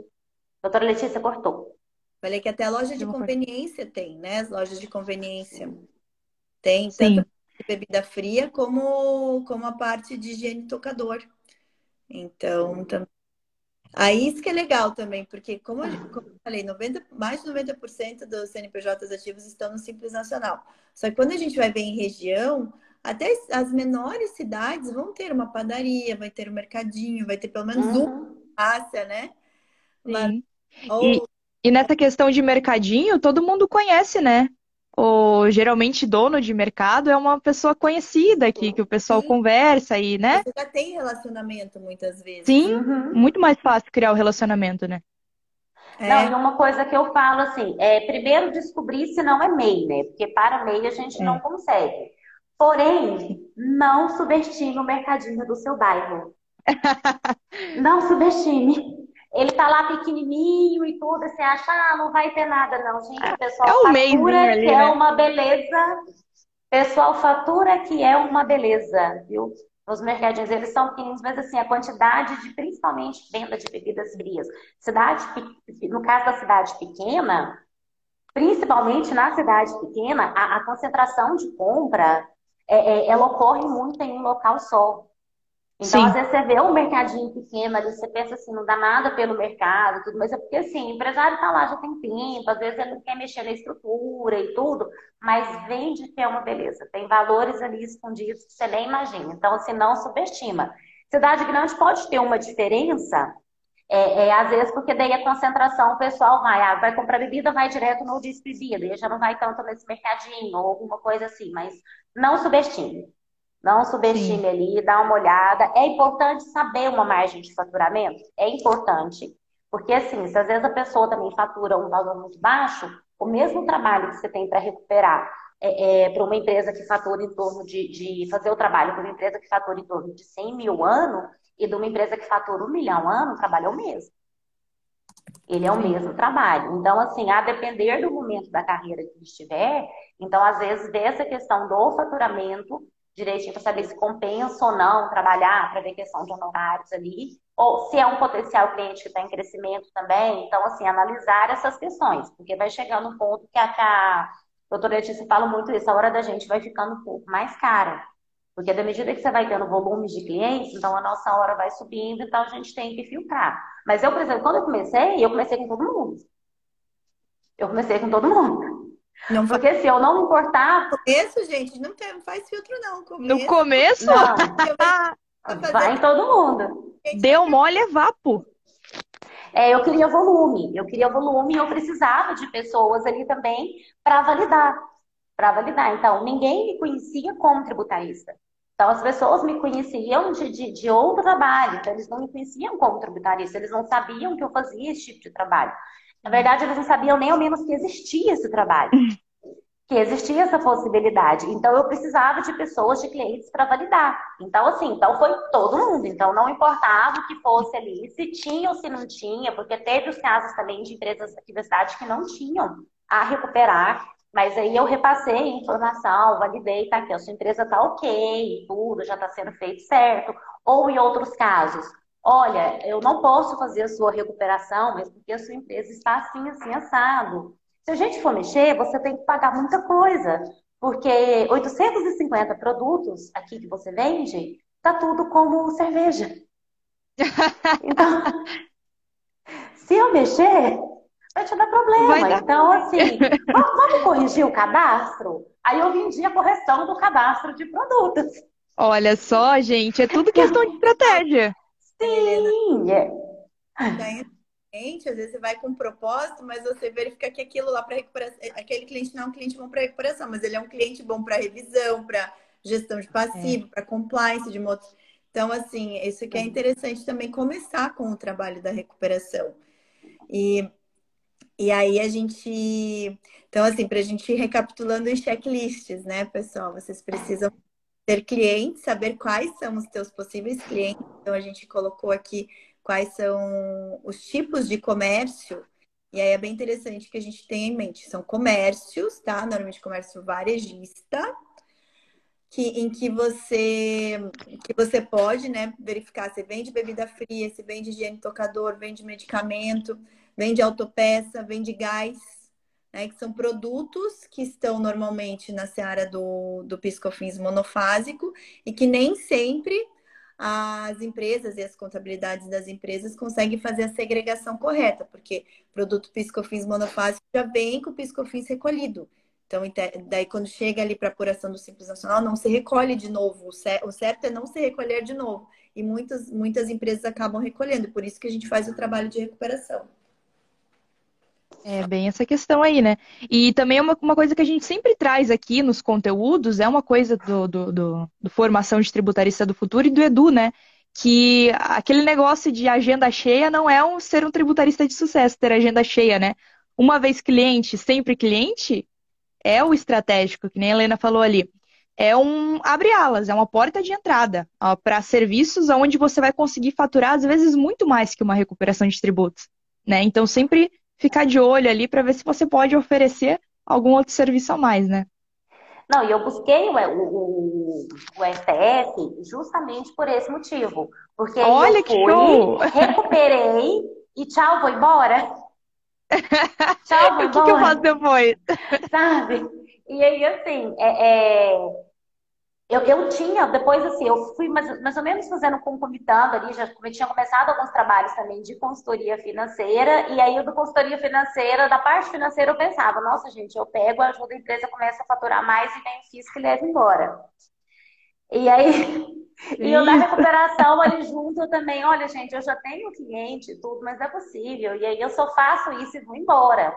Doutora Letícia cortou. Falei que até loja de conveniência tem, né? As lojas de conveniência. Tem Sim. tanto bebida fria como, como a parte de higiene tocador. Então, também. Aí isso que é legal também, porque como, eu, como eu falei, 90, mais de 90% dos CNPJs ativos estão no Simples Nacional. Só que quando a gente vai ver em região, até as menores cidades vão ter uma padaria, vai ter um mercadinho, vai ter pelo menos uhum. uma farmácia, né? Sim. Ou... E, e nessa questão de mercadinho, todo mundo conhece, né? Ou geralmente dono de mercado é uma pessoa conhecida aqui, que o pessoal Sim. conversa aí, né? Você já tem relacionamento muitas vezes. Sim, uhum. muito mais fácil criar o relacionamento, né? É. Não, e uma coisa que eu falo assim, é primeiro descobrir se não é MEI, né? Porque para MEI a gente é. não consegue. Porém, não subestime o mercadinho do seu bairro. não subestime. Ele tá lá pequenininho e tudo, você acha, ah, não vai ter nada, não, gente. O pessoal é o fatura ali, que é né? é uma beleza. Pessoal fatura que é uma beleza, viu? Os mercadinhos, eles são pequenos, mas assim, a quantidade de, principalmente, venda de bebidas frias. Cidade, no caso da cidade pequena, principalmente na cidade pequena, a, a concentração de compra, é, é, ela ocorre muito em um local só. Então, Sim. às vezes, você vê um mercadinho pequeno ali, você pensa assim, não dá nada pelo mercado, tudo, mas é porque assim, o empresário está lá já tem tempo, às vezes ele não quer mexer na estrutura e tudo, mas vende que é uma beleza. Tem valores ali escondidos que você nem imagina. Então, assim, não subestima. Cidade grande pode ter uma diferença É, é, às vezes, porque daí a concentração, o pessoal vai, ah, vai comprar bebida, vai direto no bebida, e já não vai tanto nesse mercadinho, ou alguma coisa assim, mas não subestime. Não subestime Sim. ali, dá uma olhada. É importante saber uma margem de faturamento? É importante. Porque, assim, se às vezes a pessoa também fatura um valor muito baixo, o mesmo trabalho que você tem para recuperar é, é, para uma empresa que fatura em torno de, de fazer o trabalho para uma empresa que fatura em torno de 100 mil ano e de uma empresa que fatura um milhão ano, o trabalho é o mesmo. Ele é o mesmo trabalho. Então, assim, a depender do momento da carreira que estiver, então, às vezes, vê essa questão do faturamento direitinho para saber se compensa ou não trabalhar, para ver questão de honorários ali, ou se é um potencial cliente que está em crescimento também. Então, assim, analisar essas questões, porque vai chegando um ponto que a, a doutora Letícia fala muito isso, a hora da gente vai ficando um pouco mais cara. Porque da medida que você vai tendo volumes de clientes, então a nossa hora vai subindo, então a gente tem que filtrar. Mas eu, por exemplo, quando eu comecei, eu comecei com todo mundo. Eu comecei com todo mundo. Não Porque se eu não me importar. No começo, gente, não, tem, não faz filtro, não. Começo, no começo? Não. Vai em todo mundo. Deu mole é vapo. É, eu queria volume, eu queria volume e eu precisava de pessoas ali também para validar. Para validar. Então, ninguém me conhecia como tributarista. Então, as pessoas me conheciam de, de, de outro trabalho, então eles não me conheciam como tributarista, eles não sabiam que eu fazia esse tipo de trabalho. Na verdade, eles não sabiam nem ao menos que existia esse trabalho, que existia essa possibilidade. Então, eu precisava de pessoas, de clientes para validar. Então, assim, então foi todo mundo. Então, não importava o que fosse ali, se tinha ou se não tinha, porque teve os casos também de empresas da cidade que não tinham a recuperar. Mas aí eu repassei a informação, validei, tá aqui, a sua empresa tá ok, tudo já está sendo feito certo. Ou em outros casos, olha, eu não posso fazer a sua recuperação, mas porque a sua empresa está assim, assim, assado. Se a gente for mexer, você tem que pagar muita coisa, porque 850 produtos aqui que você vende, tá tudo como cerveja. Então, se eu mexer, vai te dar problema. Dar... Então, assim, vamos corrigir o cadastro? Aí eu vendi a correção do cadastro de produtos. Olha só, gente, é tudo questão de estratégia. Sim! É. Às vezes você vai com um propósito, mas você verifica que aquilo lá para recuperação, aquele cliente não é um cliente bom para recuperação, mas ele é um cliente bom para revisão, para gestão de passivo, é. para compliance de motos. Então, assim, isso que é interessante também começar com o trabalho da recuperação. E, e aí a gente. Então, assim, para a gente ir recapitulando em checklists, né, pessoal? Vocês precisam ter clientes, saber quais são os teus possíveis clientes. Então, a gente colocou aqui quais são os tipos de comércio. E aí é bem interessante que a gente tenha em mente. São comércios, tá? Normalmente comércio varejista, que, em que você, que você pode né, verificar se vende bebida fria, se vende higiene tocador, vende medicamento, vende autopeça, vende gás né, que são produtos que estão normalmente na seara do, do piscofins monofásico e que nem sempre as empresas e as contabilidades das empresas conseguem fazer a segregação correta, porque produto piscofins monofásico já vem com o piscofins recolhido. Então, daí quando chega ali para apuração do Simples Nacional, não se recolhe de novo. O certo é não se recolher de novo. E muitas, muitas empresas acabam recolhendo. Por isso que a gente faz o trabalho de recuperação. É bem essa questão aí, né? E também uma, uma coisa que a gente sempre traz aqui nos conteúdos é uma coisa do, do, do, do Formação de Tributarista do Futuro e do Edu, né? Que aquele negócio de agenda cheia não é um ser um tributarista de sucesso, ter agenda cheia, né? Uma vez cliente, sempre cliente, é o estratégico, que nem a Helena falou ali. É um abre alas, é uma porta de entrada para serviços onde você vai conseguir faturar, às vezes, muito mais que uma recuperação de tributos. Né? Então, sempre ficar de olho ali para ver se você pode oferecer algum outro serviço a mais, né? Não, e eu busquei o, o, o STF justamente por esse motivo. Porque Olha eu fui, que show! recuperei e tchau, vou embora. tchau, vou embora. O que, que eu faço depois? Sabe? E aí, assim, é, é eu, eu tinha, depois assim, eu fui mais, mais ou menos fazendo concomitando ali, já tinha começado alguns trabalhos também de consultoria financeira, e aí do consultoria financeira, da parte financeira, eu pensava, nossa, gente, eu pego, ajudo a empresa, começa a faturar mais e vem o fisco e leva embora. E aí, E eu na recuperação ali junto eu também, olha, gente, eu já tenho cliente e tudo, mas é possível. E aí eu só faço isso e vou embora.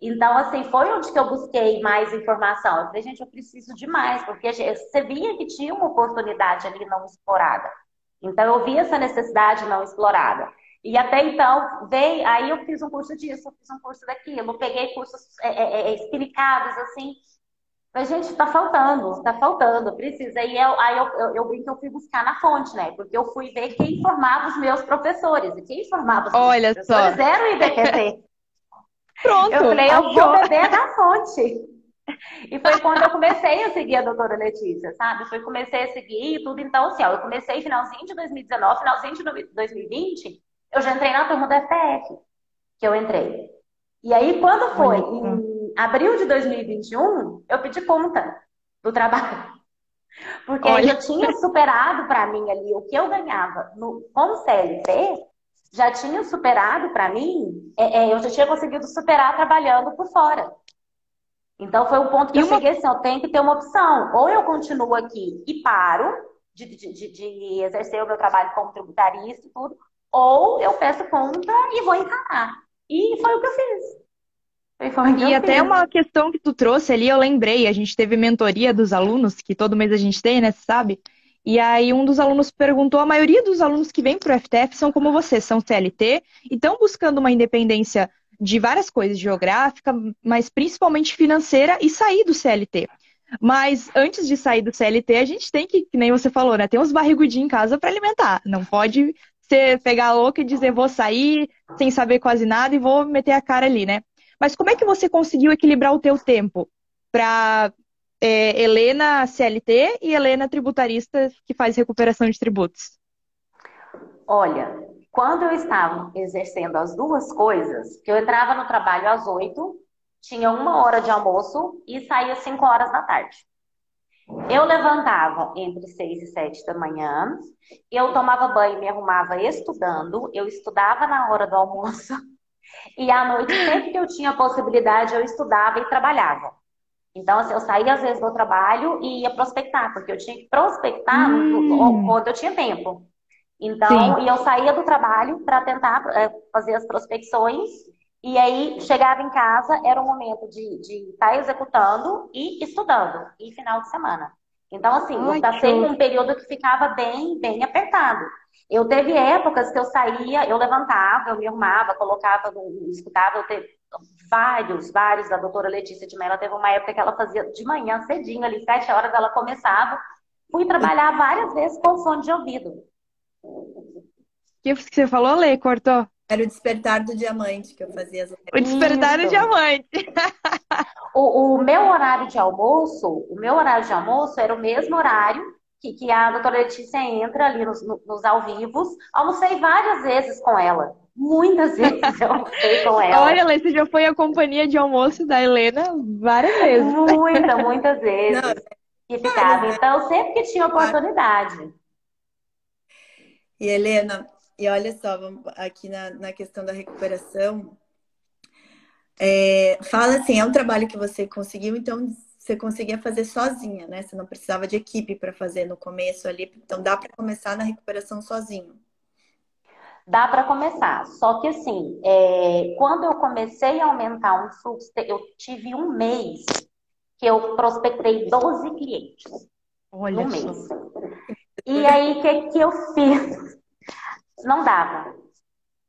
Então, assim, foi onde que eu busquei mais informação. Eu falei, gente, eu preciso de mais, porque você via que tinha uma oportunidade ali não explorada. Então, eu vi essa necessidade não explorada. E até então, veio, aí eu fiz um curso disso, eu fiz um curso daquilo, peguei cursos é, é, é explicados, assim. Mas, gente, tá faltando, tá faltando, precisa. E eu, aí eu, eu, eu brinco que eu fui buscar na fonte, né? Porque eu fui ver quem formava os meus professores. E quem formava os Olha meus professores só. era o IBQT. Pronto. Eu falei, eu vou beber da fonte. E foi quando eu comecei a seguir a doutora Letícia, sabe? Foi comecei a seguir e tudo. Então, assim, ó, eu comecei finalzinho de 2019, finalzinho de 2020, eu já entrei na turma da FTF, que eu entrei. E aí, quando foi em abril de 2021, eu pedi conta do trabalho. Porque Olha. eu tinha superado para mim ali o que eu ganhava no, como CLT, já tinha superado para mim, é, é, eu já tinha conseguido superar trabalhando por fora. Então foi um ponto que E eu uma- cheguei assim, eu tenho que ter uma opção. Ou eu continuo aqui e paro de, de, de, de exercer o meu trabalho como tributarista e tudo, ou eu peço conta e vou encarar. E foi o que eu fiz. E até fiz. uma questão que tu trouxe ali, eu lembrei, a gente teve mentoria dos alunos, que todo mês a gente tem, né, sabe? E aí um dos alunos perguntou, a maioria dos alunos que vêm para o FTF são como você, são CLT, e estão buscando uma independência de várias coisas, geográfica, mas principalmente financeira, e sair do CLT. Mas antes de sair do CLT, a gente tem que, que nem você falou, né, ter uns barrigudinhos em casa para alimentar. Não pode ser pegar louca e dizer vou sair sem saber quase nada e vou meter a cara ali, né? Mas como é que você conseguiu equilibrar o teu tempo para Helena CLT e Helena tributarista que faz recuperação de tributos? Olha, quando eu estava exercendo as duas coisas, eu entrava no trabalho às oito, tinha uma hora de almoço e saía às cinco horas da tarde. Eu levantava entre seis e sete da manhã, eu tomava banho, me arrumava estudando, eu estudava na hora do almoço e à noite, sempre que eu tinha possibilidade, eu estudava e trabalhava. Então, assim, eu saía às vezes do trabalho e ia prospectar, porque eu tinha que prospectar Hum. quando eu tinha tempo. Então, Sim. e eu saía do trabalho para tentar é, fazer as prospecções, e aí chegava em casa, era o momento de estar executando e estudando, e final de semana. Então, assim, Ai, eu passei que um período que ficava bem, bem apertado. Eu teve épocas que eu saía, eu levantava, eu me arrumava, colocava, escutava, eu teve vários, vários da doutora Letícia de Mello. Teve uma época que ela fazia de manhã, cedinho, ali, sete horas, ela começava. Fui trabalhar várias vezes com fone de ouvido. O que você falou, Lê? Cortou? Era o despertar do diamante que eu fazia as O despertar do Isso. diamante. O, o meu horário de almoço, o meu horário de almoço era o mesmo horário que, que a doutora Letícia entra ali nos, no- nos ao vivos. Almocei várias vezes com ela. Muitas vezes eu almocei com ela. Olha, Lê, você já foi a companhia de almoço da Helena várias vezes. Muitas, muitas vezes. Não, que ficava. Então, sempre que tinha oportunidade. E Helena, e olha só, vamos aqui na, na questão da recuperação, é, fala assim, é um trabalho que você conseguiu, então você conseguia fazer sozinha, né? Você não precisava de equipe para fazer no começo ali, então dá para começar na recuperação sozinho. Dá para começar. Só que assim, é, quando eu comecei a aumentar um fluxo, eu tive um mês que eu prospectei 12 clientes Olha só. mês. E aí, o que, que eu fiz? Não dava.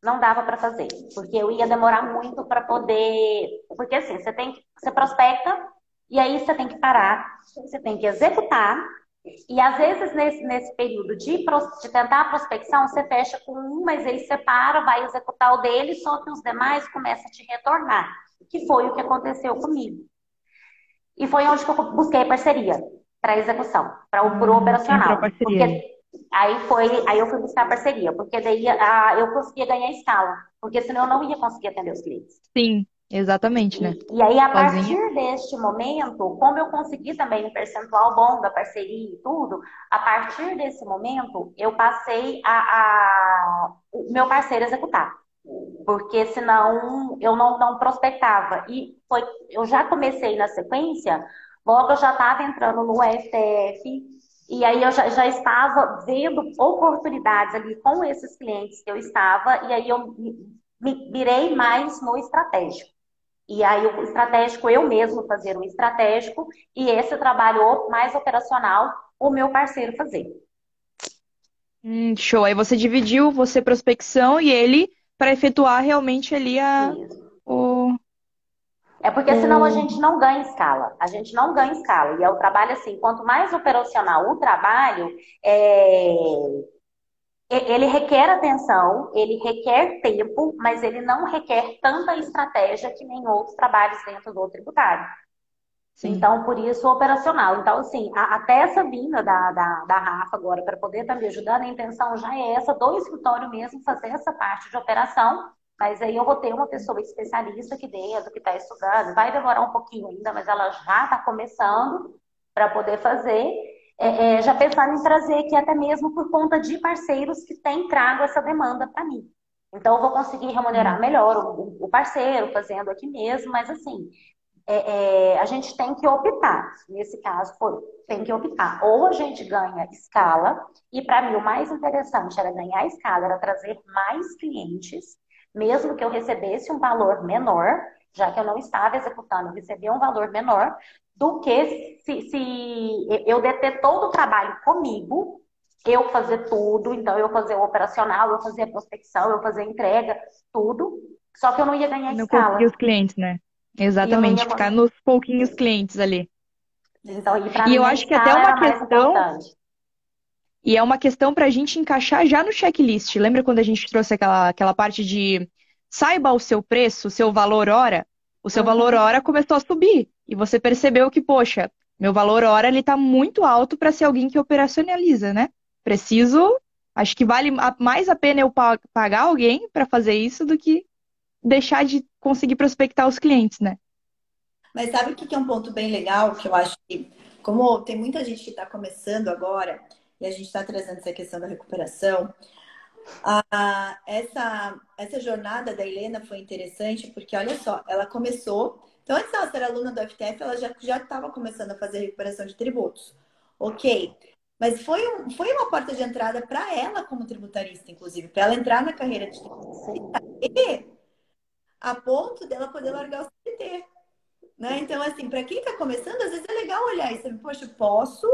Não dava para fazer. Porque eu ia demorar muito para poder. Porque assim, você tem que. Você prospecta, e aí você tem que parar, você tem que executar. E às vezes, nesse, nesse período de, de tentar a prospecção, você fecha com um, mas ele separa, vai executar o dele, só que os demais começam a te retornar. Que foi o que aconteceu comigo. E foi onde que eu busquei parceria para execução, para o pro Hum, operacional. Porque aí foi, aí eu fui buscar parceria, porque daí ah, eu conseguia ganhar escala, porque senão eu não ia conseguir atender os clientes. Sim, exatamente, né? E aí, a Sozinha. partir deste momento, como eu consegui também um percentual bom da parceria e tudo, a partir desse momento, eu passei a, a- o meu parceiro executar. Porque senão eu não, não prospectava. E foi, eu já comecei na sequência, logo eu já estava entrando no STF, E aí eu já, já, estava vendo oportunidades ali com esses clientes que eu estava, e aí eu me virei mais no estratégico. E aí o estratégico eu mesmo fazer o estratégico e esse trabalho mais operacional o meu parceiro fazer. Hum, show. Aí você dividiu, você prospecção e ele para efetuar realmente ali a, o, é porque senão a gente não ganha escala. A gente não ganha escala. E é o trabalho assim, quanto mais operacional o trabalho, é... ele requer atenção, ele requer tempo, mas ele não requer tanta estratégia que nem outros trabalhos dentro do tributário. Sim. Então, por isso, operacional. Então, assim, a, até essa vinda da, da, da Rafa agora para poder estar tá me ajudando, a intenção já é essa, do escritório mesmo, fazer essa parte de operação mas aí eu vou ter uma pessoa especialista aqui dentro, que está estudando. Vai demorar um pouquinho ainda, mas ela já está começando para poder fazer. É, é, já pensando em trazer aqui até mesmo por conta de parceiros que têm trago essa demanda para mim. Então, eu vou conseguir remunerar uhum. melhor o, o parceiro, fazendo aqui mesmo, mas assim, é, é, a gente tem que optar. Nesse caso, foi, tem que optar. Ou a gente ganha escala, e para mim o mais interessante era ganhar escala, era trazer mais clientes, mesmo que eu recebesse um valor menor, já que eu não estava executando, eu recebia um valor menor, do que se, se eu deter todo o trabalho comigo, eu fazer tudo, então eu fazer o operacional, eu fazer a prospecção, eu fazer a entrega, tudo, só que eu não ia ganhar não escala. Não os clientes, né? Exatamente, ia... ficar nos pouquinhos clientes ali. Então, e, e eu acho que até uma questão e é uma questão para a gente encaixar já no checklist. Lembra quando a gente trouxe aquela, aquela parte de saiba o seu preço, o seu valor hora? O seu uhum. valor hora começou a subir. E você percebeu que, poxa, meu valor hora ele está muito alto para ser alguém que operacionaliza, né? Preciso, acho que vale mais a pena eu pagar alguém para fazer isso do que deixar de conseguir prospectar os clientes, né? Mas sabe o que é um ponto bem legal que eu acho que, como tem muita gente que está começando agora, e a gente está trazendo essa questão da recuperação. Ah, essa, essa jornada da Helena foi interessante porque, olha só, ela começou. Então, antes dela ser aluna do FTF, ela já estava começando a fazer recuperação de tributos. Ok. Mas foi, um, foi uma porta de entrada para ela como tributarista, inclusive, para ela entrar na carreira de tributarista e a ponto dela poder largar o CT. Né? Então, assim, para quem está começando, às vezes é legal olhar saber, poxa, posso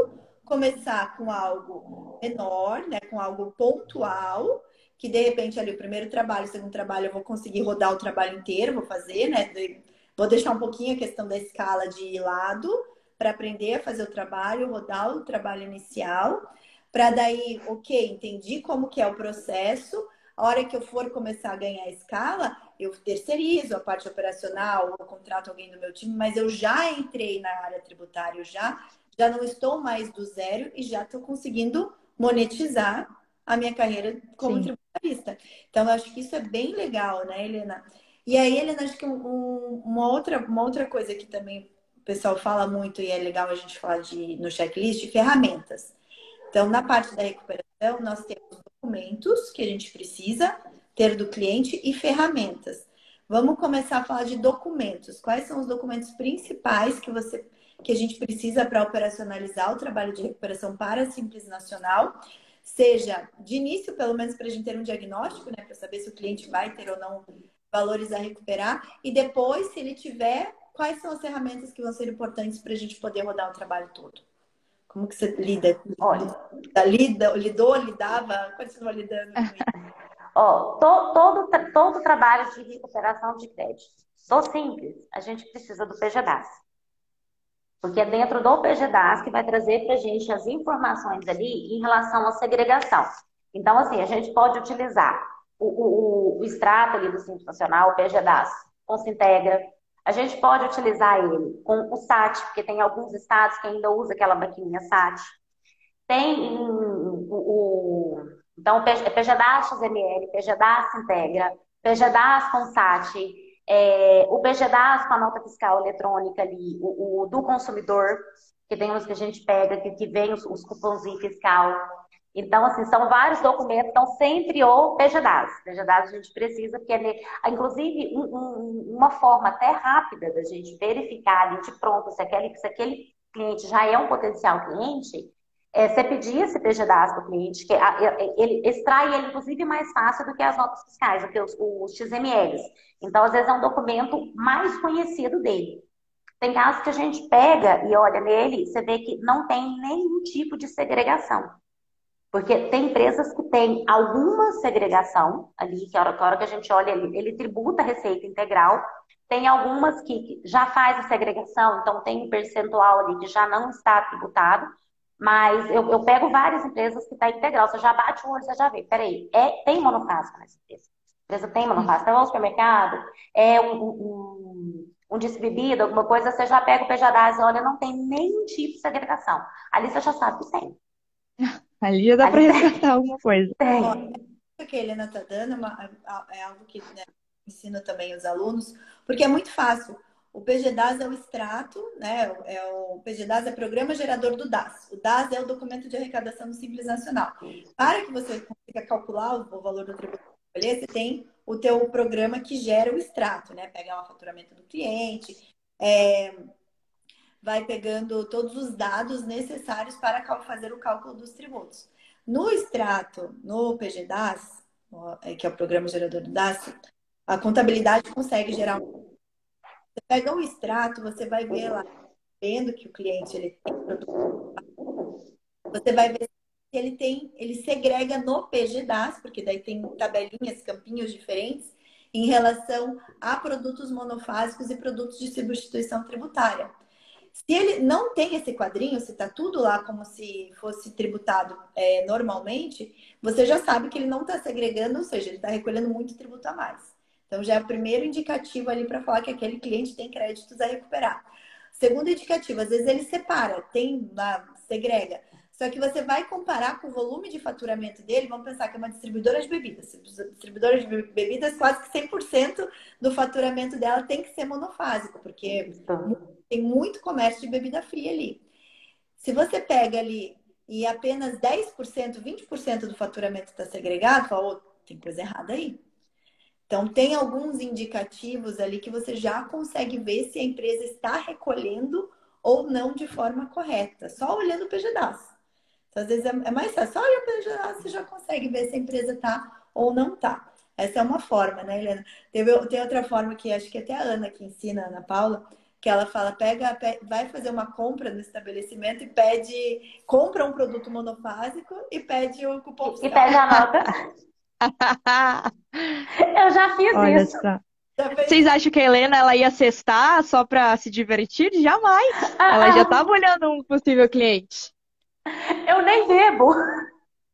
começar com algo menor, né, com algo pontual, que de repente ali o primeiro trabalho, o segundo trabalho eu vou conseguir rodar o trabalho inteiro, vou fazer, né? Vou deixar um pouquinho a questão da escala de lado para aprender a fazer o trabalho, rodar o trabalho inicial, para daí, ok, entendi como que é o processo. A hora que eu for começar a ganhar escala, eu terceirizo a parte operacional, ou contrato alguém do meu time, mas eu já entrei na área tributária, eu já já não estou mais do zero e já estou conseguindo monetizar a minha carreira como Sim. tributarista. Então, eu acho que isso é bem legal, né, Helena? E aí, Helena, acho que um, uma, outra, uma outra coisa que também o pessoal fala muito e é legal a gente falar de, no checklist, ferramentas. Então, na parte da recuperação, nós temos documentos que a gente precisa ter do cliente e ferramentas. Vamos começar a falar de documentos. Quais são os documentos principais que você que a gente precisa para operacionalizar o trabalho de recuperação para a Simples Nacional, seja de início, pelo menos para a gente ter um diagnóstico, né, para saber se o cliente vai ter ou não valores a recuperar, e depois, se ele tiver, quais são as ferramentas que vão ser importantes para a gente poder rodar o trabalho todo. Como que você lida? Olha, lida, lidou, lidava, continua lidando com isso? Ó, to, todo, todo trabalho de recuperação de crédito, do simples, a gente precisa do PGDAS. Porque é dentro do PGDAS que vai trazer para a gente as informações ali em relação à segregação. Então, assim, a gente pode utilizar o, o, o extrato ali do Simples Nacional, o PGDAS, com Sintegra. A gente pode utilizar ele com o SAT, porque tem alguns estados que ainda usam aquela maquininha SAT. Tem o, o então, PGDAS XML, PGDAS Integra, PGDAS com SAT, é, o PGDAS com a nota fiscal eletrônica ali, o, o, do consumidor, que tem uns que a gente pega, que, que vem os, os cupomzinhos fiscal. Então, assim, são vários documentos, então sempre o PGDAS. PGDAS a gente precisa, porque ele, inclusive, um, um, uma forma até rápida da gente verificar ali de pronto se aquele, se aquele cliente já é um potencial cliente, é, você pedir esse PGDAS para o cliente, que ele extrai ele, inclusive, mais fácil do que as notas fiscais, do que os, os XMLs. Então, às vezes, é um documento mais conhecido dele. Tem casos que a gente pega e olha nele, você vê que não tem nenhum tipo de segregação. Porque tem empresas que têm alguma segregação ali, que a hora, hora que a gente olha, ele, ele tributa a receita integral. Tem algumas que já faz a segregação, então tem um percentual ali que já não está tributado. Mas eu, eu pego várias empresas que está integral. Você já bate o olho, você já vê. Peraí, é, tem monofásico nessa empresa. A empresa tem monofásico. É um supermercado, é um, um, um disco bebida, alguma coisa, você já pega o PJDAS e olha, não tem nenhum tipo de segregação. Ali você já sabe que tem. Ali já dá para resgatar alguma coisa. Tem. O que a Helena está dando é, é algo que né, ensino também os alunos, porque é muito fácil. O PGDAS é o extrato, né? É o PGDAS é o programa gerador do DAS. O DAS é o documento de arrecadação do Simples Nacional. Para que você consiga calcular o valor do tributo você tem o teu programa que gera o extrato, né? Pegar o faturamento do cliente, é, vai pegando todos os dados necessários para fazer o cálculo dos tributos. No extrato, no PGDAS, é, que é o programa gerador do DAS, a contabilidade consegue gerar um você pega o extrato, você vai ver lá, vendo que o cliente ele tem produto. Você vai ver se ele tem, ele segrega no PGDAS, porque daí tem tabelinhas, campinhos diferentes em relação a produtos monofásicos e produtos de substituição tributária. Se ele não tem esse quadrinho, se está tudo lá como se fosse tributado é, normalmente, você já sabe que ele não está segregando, ou seja, ele está recolhendo muito tributo a mais. Então, já é o primeiro indicativo ali para falar que aquele cliente tem créditos a recuperar. Segundo indicativo, às vezes ele separa, tem lá, segrega. Só que você vai comparar com o volume de faturamento dele, vamos pensar que é uma distribuidora de bebidas. Distribuidora de bebidas, quase que 100% do faturamento dela tem que ser monofásico, porque tem muito comércio de bebida fria ali. Se você pega ali e apenas 10%, 20% do faturamento está segregado, fala, oh, tem coisa errada aí. Então, tem alguns indicativos ali que você já consegue ver se a empresa está recolhendo ou não de forma correta, só olhando o PGDAS. Então, às vezes é mais fácil, só olhando o PGDAS você já consegue ver se a empresa está ou não está. Essa é uma forma, né, Helena? Teve, tem outra forma que acho que até a Ana que ensina, a Ana Paula, que ela fala, pega, vai fazer uma compra no estabelecimento e pede, compra um produto monofásico e pede o cupom. E pede a nota. Eu já fiz Olha isso. Só. Vocês acham que a Helena ela ia cestar só para se divertir? Jamais. Ela já estava olhando um possível cliente. Eu nem bebo.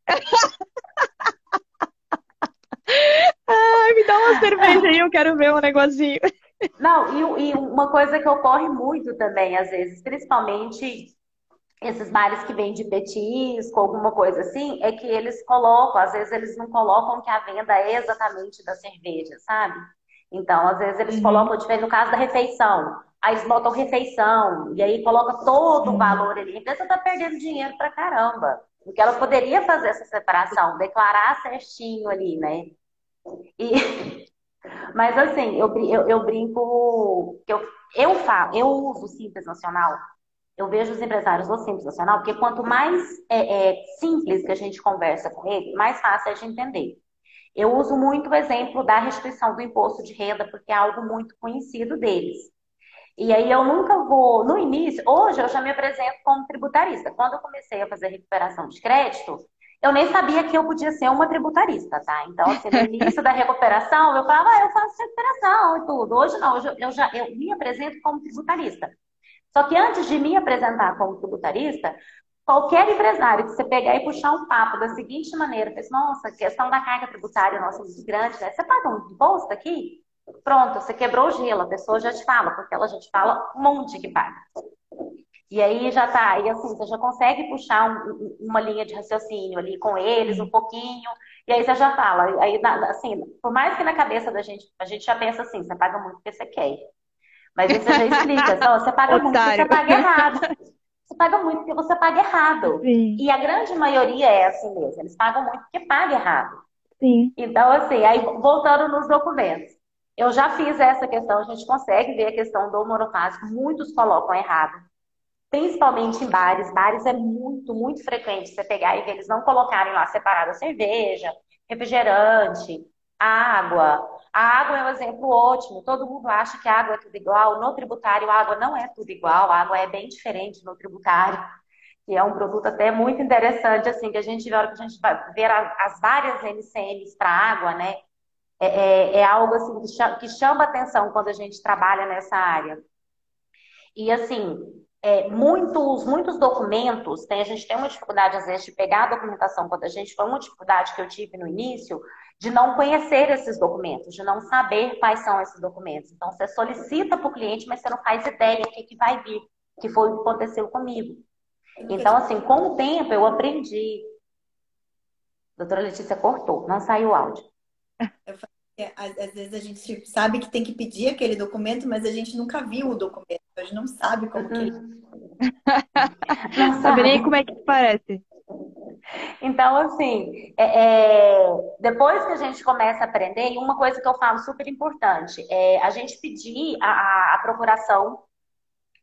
Ai, me dá uma cerveja aí, eu quero ver um negocinho. Não, e, e uma coisa que ocorre muito também, às vezes, principalmente esses bares que vendem petisco, alguma coisa assim, é que eles colocam, às vezes eles não colocam que a venda é exatamente da cerveja, sabe? Então, às vezes eles uhum. colocam, no caso da refeição, aí eles botam refeição, e aí coloca todo uhum. o valor ali. A empresa tá perdendo dinheiro pra caramba. Porque ela poderia fazer essa separação, declarar certinho ali, né? E... Mas assim, eu, eu, eu brinco que eu, eu falo, eu uso o Simples Nacional eu vejo os empresários do Simples Nacional, porque quanto mais é, é, simples que a gente conversa com ele, mais fácil é de entender. Eu uso muito o exemplo da restituição do imposto de renda, porque é algo muito conhecido deles. E aí eu nunca vou, no início, hoje eu já me apresento como tributarista. Quando eu comecei a fazer recuperação de crédito, eu nem sabia que eu podia ser uma tributarista, tá? Então, assim, no início da recuperação, eu falava, ah, eu faço recuperação e tudo. Hoje não, hoje eu já eu me apresento como tributarista. Só que antes de me apresentar como tributarista, qualquer empresário que você pegar e puxar um papo da seguinte maneira, fez, nossa, questão da carga tributária nossa é muito grande, né? Você paga um imposto aqui? Pronto, você quebrou o gelo, a pessoa já te fala, porque ela já te fala um monte que paga. E aí já tá, e assim, você já consegue puxar um, uma linha de raciocínio ali com eles um pouquinho, e aí você já fala, aí assim, por mais que na cabeça da gente, a gente já pensa assim, você paga muito porque você quer. Mas isso já explica. Só, você paga muito porque você paga errado. Você paga muito porque você paga errado. Sim. E a grande maioria é assim mesmo. Eles pagam muito porque paga errado. Sim. Então, assim, aí voltando nos documentos. Eu já fiz essa questão, a gente consegue ver a questão do monofásico, muitos colocam errado. principalmente em bares. Bares é muito, muito frequente você pegar e ver eles não colocarem lá separada cerveja, refrigerante, água. A água é um exemplo ótimo. Todo mundo acha que a água é tudo igual. No tributário, a água não é tudo igual. A água é bem diferente no tributário. Que é um produto até muito interessante, assim, que a gente vê, a hora que a gente vai ver as várias NCMs para água, né? É, é, é, algo assim que chama, que chama atenção quando a gente trabalha nessa área. E assim, é, muitos, muitos documentos, tem, a gente tem uma dificuldade, às vezes, de pegar a documentação quando a gente foi uma dificuldade que eu tive no início, de não conhecer esses documentos, de não saber quais são esses documentos. Então, você solicita para o cliente, mas você não faz ideia do que, que vai vir, que foi o que aconteceu comigo. Então, assim, com o tempo eu aprendi. doutora Letícia cortou, não saiu o áudio. às, às, vezes a gente sabe que tem que pedir aquele documento, mas a gente nunca viu o documento. A gente não sabe como que ele. não sabe nem como é que parece. Então, assim, é, é, depois que a gente começa a aprender, e uma coisa que eu falo super importante, é a gente pedir a, a procuração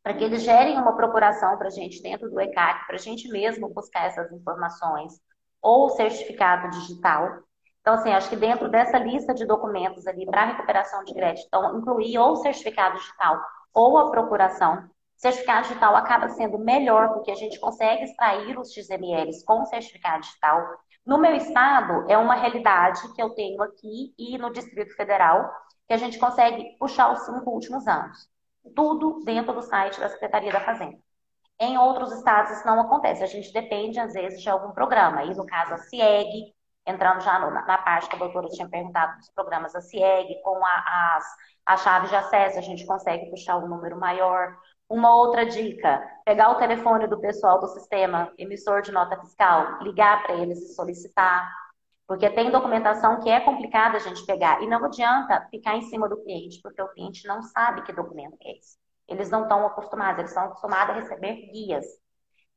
para que eles gerem uma procuração para a gente dentro do ECAC, para a gente mesmo buscar essas informações, ou certificado digital, então, assim, acho que dentro dessa lista de documentos ali para recuperação de crédito, então, incluir ou certificado digital ou a procuração. Certificado digital acaba sendo melhor porque a gente consegue extrair os XMLs com certificado digital. No meu estado, é uma realidade que eu tenho aqui e no Distrito Federal, que a gente consegue puxar os cinco últimos anos. Tudo dentro do site da Secretaria da Fazenda. Em outros estados isso não acontece. A gente depende, às vezes, de algum programa. E no caso, a CIEG, entrando já no, na parte que a doutora tinha perguntado dos programas da CIEG, com a, as, a chave de acesso, a gente consegue puxar um número maior. Uma outra dica: pegar o telefone do pessoal do sistema emissor de nota fiscal, ligar para eles e solicitar. Porque tem documentação que é complicada a gente pegar. E não adianta ficar em cima do cliente, porque o cliente não sabe que documento é esse. Eles não estão acostumados, eles estão acostumados a receber guias.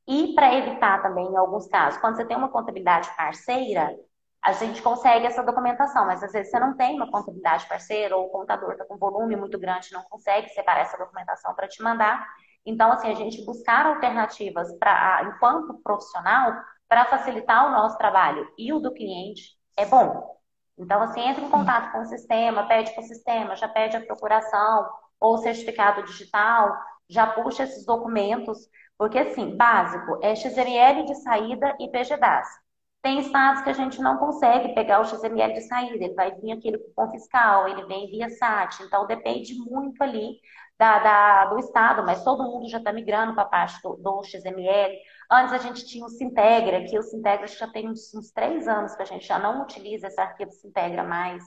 E para evitar também, em alguns casos, quando você tem uma contabilidade parceira, a gente consegue essa documentação, mas às vezes você não tem uma contabilidade parceira ou o contador está com volume muito grande, não consegue separar essa documentação para te mandar. Então, assim, a gente buscar alternativas para, enquanto profissional, para facilitar o nosso trabalho e o do cliente é bom. Então, assim, entra em contato com o sistema, pede para o sistema, já pede a procuração ou certificado digital, já puxa esses documentos, porque, assim, básico é XML de saída e PGDAS. Tem estados que a gente não consegue pegar o XML de saída, ele vai vir aquele cupom fiscal, ele vem via SAT, então depende muito ali da, da do estado, mas todo mundo já está migrando para a parte do, do, XML. Antes a gente tinha o Sintegra, que o Sintegra já tem uns, uns, três anos que a gente já não utiliza esse arquivo Sintegra mais.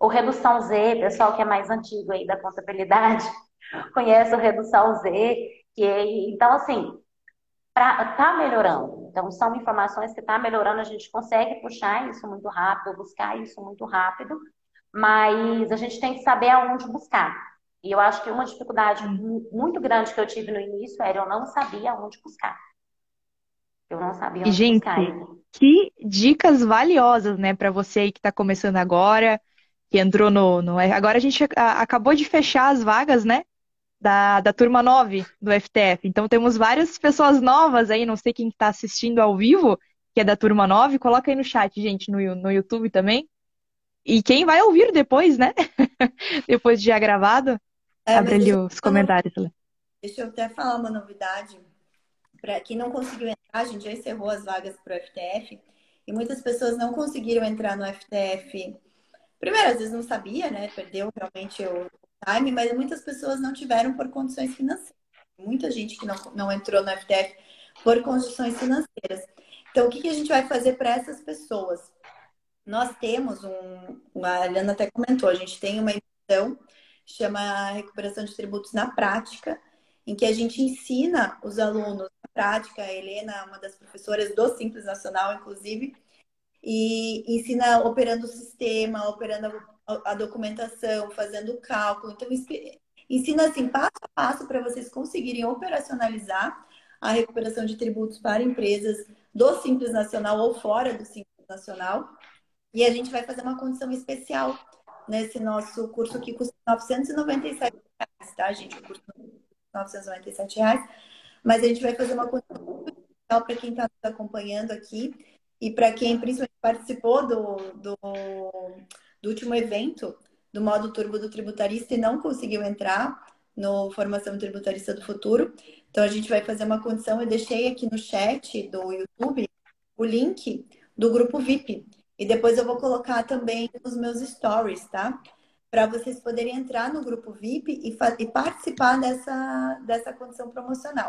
O Redução Z, pessoal que é mais antigo aí da contabilidade, conhece o Redução Z, que é, então assim, está melhorando. Então, são informações que está melhorando, a gente consegue puxar isso muito rápido, buscar isso muito rápido, mas a gente tem que saber aonde buscar. E eu acho que uma dificuldade muito grande que eu tive no início era eu não sabia aonde buscar. Eu não sabia onde gente, buscar. Que dicas valiosas, né, para você aí que está começando agora, que entrou no, no. Agora a gente acabou de fechar as vagas, né? Da, da turma 9 do FTF. Então temos várias pessoas novas aí, não sei quem está assistindo ao vivo, que é da turma 9, coloca aí no chat, gente, no, no YouTube também. E quem vai ouvir depois, né? depois de já gravado, é, abre ali os comentários. Deixa eu até falar uma novidade. Para quem não conseguiu entrar, a gente já encerrou as vagas para o FTF e muitas pessoas não conseguiram entrar no FTF. Primeiro, às vezes não sabia, né? Perdeu realmente o, time, mas muitas pessoas não tiveram por condições financeiras. Muita gente que não, não entrou no FTF por condições financeiras. Então, o que, que a gente vai fazer para essas pessoas? Nós temos um, a Eliana até comentou, a gente tem uma emissão chama Recuperação de Tributos na Prática, em que a gente ensina os alunos na prática, a Helena, uma das professoras do Simples Nacional, inclusive, e ensina operando o sistema, operando a documentação, fazendo o cálculo. Então, ensina assim, passo a passo para vocês conseguirem operacionalizar a recuperação de tributos para empresas do Simples Nacional ou fora do Simples Nacional. E a gente vai fazer uma condição especial nesse nosso curso que custa 997 reais, tá, gente? O curso 997 reais. mas a gente vai fazer uma coisa para quem está nos acompanhando aqui e para quem principalmente participou do, do, do último evento do modo turbo do tributarista e não conseguiu entrar no Formação Tributarista do Futuro. Então a gente vai fazer uma condição. Eu deixei aqui no chat do YouTube o link do grupo VIP. E depois eu vou colocar também nos meus stories, tá? Para vocês poderem entrar no grupo VIP e, e participar dessa, dessa condição promocional.